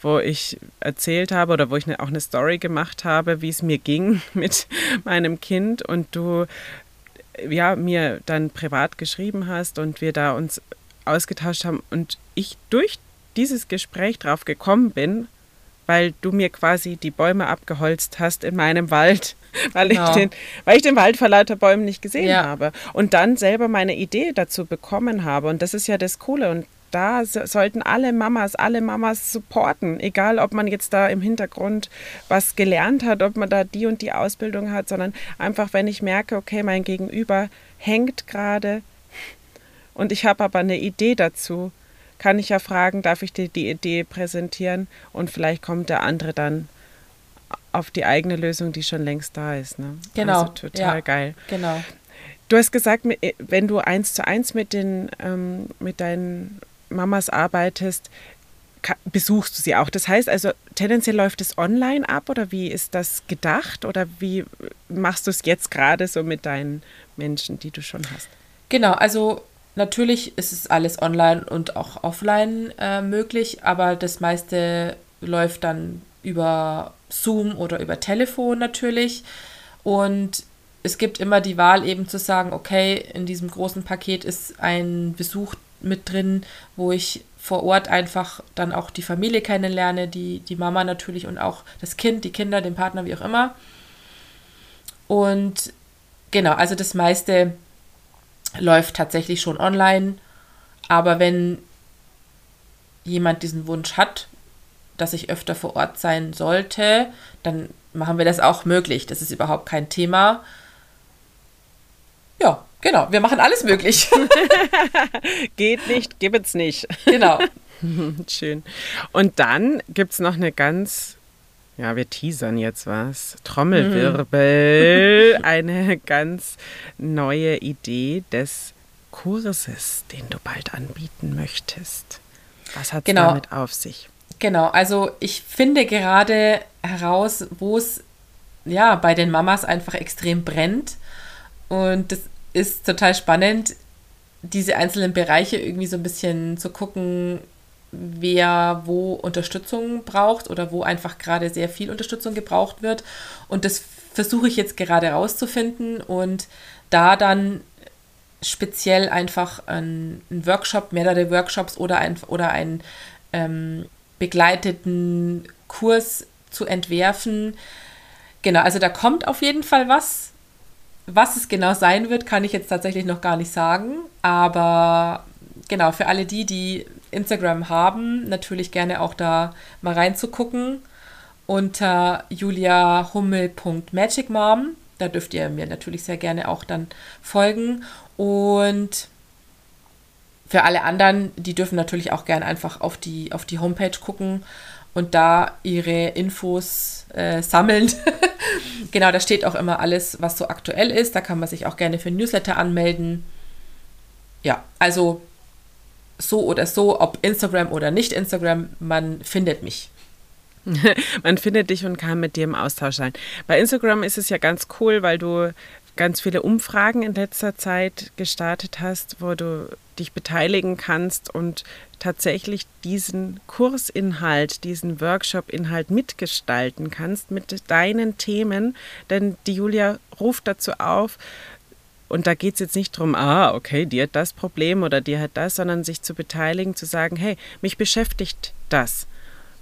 Speaker 1: wo ich erzählt habe oder wo ich auch eine Story gemacht habe, wie es mir ging (laughs) mit meinem Kind und du ja mir dann privat geschrieben hast und wir da uns ausgetauscht haben und ich durch dieses Gespräch drauf gekommen bin, weil du mir quasi die Bäume abgeholzt hast in meinem Wald, (laughs) weil, genau. ich, den, weil ich den Wald vor lauter Bäumen nicht gesehen ja. habe. Und dann selber meine Idee dazu bekommen habe. Und das ist ja das Coole. Und da sollten alle Mamas, alle Mamas supporten, egal ob man jetzt da im Hintergrund was gelernt hat, ob man da die und die Ausbildung hat, sondern einfach, wenn ich merke, okay, mein Gegenüber hängt gerade und ich habe aber eine Idee dazu, kann ich ja fragen, darf ich dir die Idee präsentieren und vielleicht kommt der andere dann auf die eigene Lösung, die schon längst da ist. Ne?
Speaker 2: Genau.
Speaker 1: Also total ja, geil.
Speaker 2: Genau.
Speaker 1: Du hast gesagt, wenn du eins zu eins mit den ähm, mit deinen Mamas arbeitest, besuchst du sie auch. Das heißt also, tendenziell läuft es online ab oder wie ist das gedacht oder wie machst du es jetzt gerade so mit deinen Menschen, die du schon hast?
Speaker 2: Genau, also natürlich ist es alles online und auch offline äh, möglich, aber das meiste läuft dann über Zoom oder über Telefon natürlich. Und es gibt immer die Wahl eben zu sagen, okay, in diesem großen Paket ist ein Besuch mit drin, wo ich vor Ort einfach dann auch die Familie kennenlerne, die, die Mama natürlich und auch das Kind, die Kinder, den Partner, wie auch immer. Und genau, also das meiste läuft tatsächlich schon online. Aber wenn jemand diesen Wunsch hat, dass ich öfter vor Ort sein sollte, dann machen wir das auch möglich. Das ist überhaupt kein Thema. Ja, Genau, wir machen alles möglich. (laughs) (laughs)
Speaker 1: Geht nicht, gibt's nicht.
Speaker 2: Genau. (laughs)
Speaker 1: Schön. Und dann gibt es noch eine ganz, ja, wir teasern jetzt was, Trommelwirbel, mhm. eine ganz neue Idee des Kurses, den du bald anbieten möchtest. Was hat es genau. damit auf sich?
Speaker 2: Genau, also ich finde gerade heraus, wo es ja bei den Mamas einfach extrem brennt. Und das ist total spannend, diese einzelnen Bereiche irgendwie so ein bisschen zu gucken, wer wo Unterstützung braucht oder wo einfach gerade sehr viel Unterstützung gebraucht wird. Und das versuche ich jetzt gerade herauszufinden und da dann speziell einfach einen Workshop, mehrere Workshops oder, ein, oder einen ähm, begleiteten Kurs zu entwerfen. Genau, also da kommt auf jeden Fall was. Was es genau sein wird, kann ich jetzt tatsächlich noch gar nicht sagen. Aber genau, für alle die, die Instagram haben, natürlich gerne auch da mal reinzugucken. Unter juliahummel.magicmom. Da dürft ihr mir natürlich sehr gerne auch dann folgen. Und für alle anderen, die dürfen natürlich auch gerne einfach auf die, auf die Homepage gucken und da ihre Infos äh, sammeln. (laughs) (laughs) genau, da steht auch immer alles, was so aktuell ist. Da kann man sich auch gerne für Newsletter anmelden. Ja, also so oder so, ob Instagram oder nicht Instagram, man findet mich. (laughs)
Speaker 1: man findet dich und kann mit dir im Austausch sein. Bei Instagram ist es ja ganz cool, weil du ganz viele Umfragen in letzter Zeit gestartet hast, wo du dich beteiligen kannst und tatsächlich diesen Kursinhalt, diesen Workshop-Inhalt mitgestalten kannst mit deinen Themen. Denn die Julia ruft dazu auf, und da geht es jetzt nicht darum, ah, okay, die hat das Problem oder die hat das, sondern sich zu beteiligen, zu sagen, hey, mich beschäftigt das.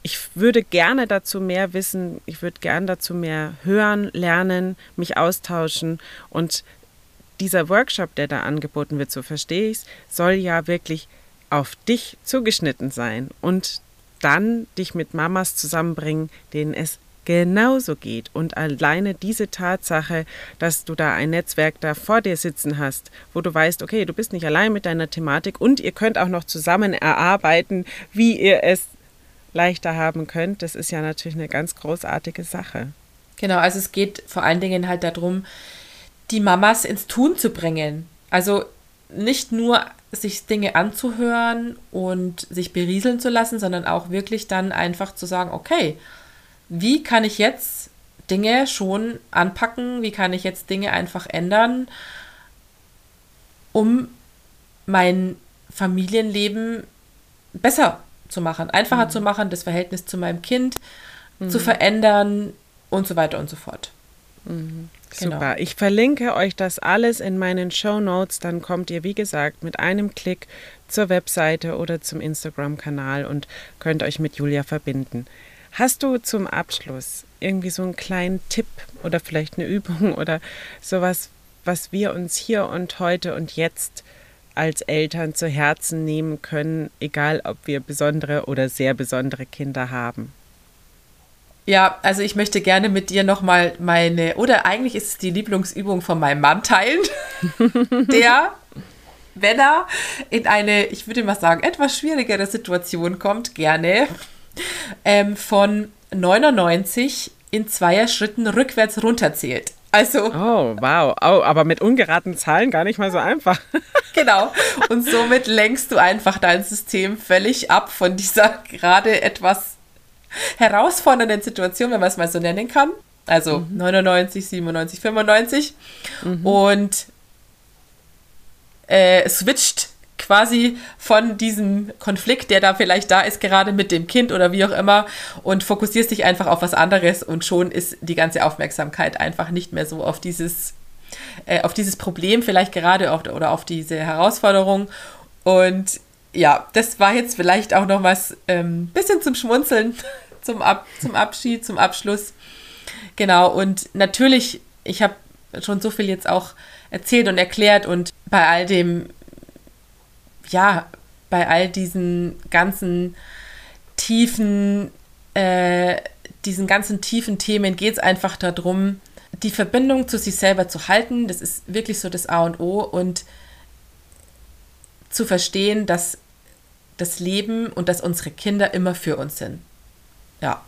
Speaker 1: Ich würde gerne dazu mehr wissen, ich würde gerne dazu mehr hören, lernen, mich austauschen und dieser Workshop, der da angeboten wird, so verstehe ich es, soll ja wirklich auf dich zugeschnitten sein und dann dich mit Mamas zusammenbringen, denen es genauso geht. Und alleine diese Tatsache, dass du da ein Netzwerk da vor dir sitzen hast, wo du weißt, okay, du bist nicht allein mit deiner Thematik und ihr könnt auch noch zusammen erarbeiten, wie ihr es leichter haben könnt, das ist ja natürlich eine ganz großartige Sache.
Speaker 2: Genau, also es geht vor allen Dingen halt darum, die Mamas ins Tun zu bringen. Also nicht nur sich Dinge anzuhören und sich berieseln zu lassen, sondern auch wirklich dann einfach zu sagen, okay, wie kann ich jetzt Dinge schon anpacken, wie kann ich jetzt Dinge einfach ändern, um mein Familienleben besser zu machen, einfacher mhm. zu machen, das Verhältnis zu meinem Kind mhm. zu verändern und so weiter und so fort.
Speaker 1: Mhm. Genau. Super. Ich verlinke euch das alles in meinen Show Notes. Dann kommt ihr, wie gesagt, mit einem Klick zur Webseite oder zum Instagram-Kanal und könnt euch mit Julia verbinden. Hast du zum Abschluss irgendwie so einen kleinen Tipp oder vielleicht eine Übung (laughs) oder sowas, was wir uns hier und heute und jetzt als Eltern zu Herzen nehmen können, egal ob wir besondere oder sehr besondere Kinder haben?
Speaker 2: Ja, also ich möchte gerne mit dir nochmal meine, oder eigentlich ist es die Lieblingsübung von meinem Mann teilen, (laughs) der, wenn er in eine, ich würde mal sagen, etwas schwierigere Situation kommt, gerne ähm, von 99 in zweier Schritten rückwärts runterzählt. Also.
Speaker 1: Oh, wow. Oh, aber mit ungeraden Zahlen gar nicht mal so einfach. (laughs)
Speaker 2: genau. Und somit lenkst du einfach dein System völlig ab von dieser gerade etwas herausfordernden Situation, wenn man es mal so nennen kann. Also mhm. 99, 97, 95. Mhm. Und äh, switcht quasi von diesem Konflikt, der da vielleicht da ist, gerade mit dem Kind oder wie auch immer, und fokussierst dich einfach auf was anderes und schon ist die ganze Aufmerksamkeit einfach nicht mehr so auf dieses, äh, auf dieses Problem, vielleicht gerade auf, oder auf diese Herausforderung. Und ja, das war jetzt vielleicht auch noch was ähm, bisschen zum Schmunzeln, (laughs) zum, Ab zum Abschied, zum Abschluss. Genau, und natürlich, ich habe schon so viel jetzt auch erzählt und erklärt und bei all dem, ja, bei all diesen ganzen tiefen, äh, diesen ganzen tiefen Themen geht es einfach darum, die Verbindung zu sich selber zu halten. Das ist wirklich so das A und O und zu verstehen, dass das Leben und dass unsere Kinder immer für uns sind. Ja.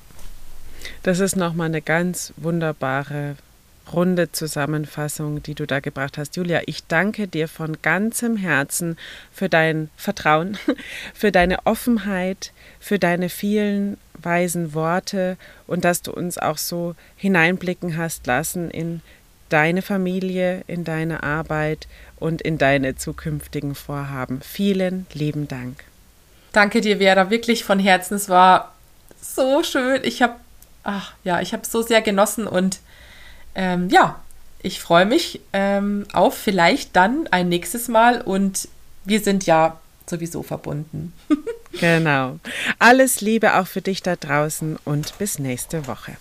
Speaker 1: Das ist nochmal eine ganz wunderbare runde Zusammenfassung, die du da gebracht hast. Julia, ich danke dir von ganzem Herzen für dein Vertrauen, (laughs) für deine Offenheit, für deine vielen weisen Worte und dass du uns auch so hineinblicken hast lassen in deine Familie, in deine Arbeit und in deine zukünftigen Vorhaben. Vielen lieben Dank.
Speaker 2: Danke dir, Vera, wirklich von Herzen. Es war so schön. Ich habe, ach ja, ich habe so sehr genossen und ähm, ja, ich freue mich ähm, auf vielleicht dann ein nächstes Mal und wir sind ja sowieso verbunden. (laughs)
Speaker 1: genau. Alles Liebe auch für dich da draußen und bis nächste Woche.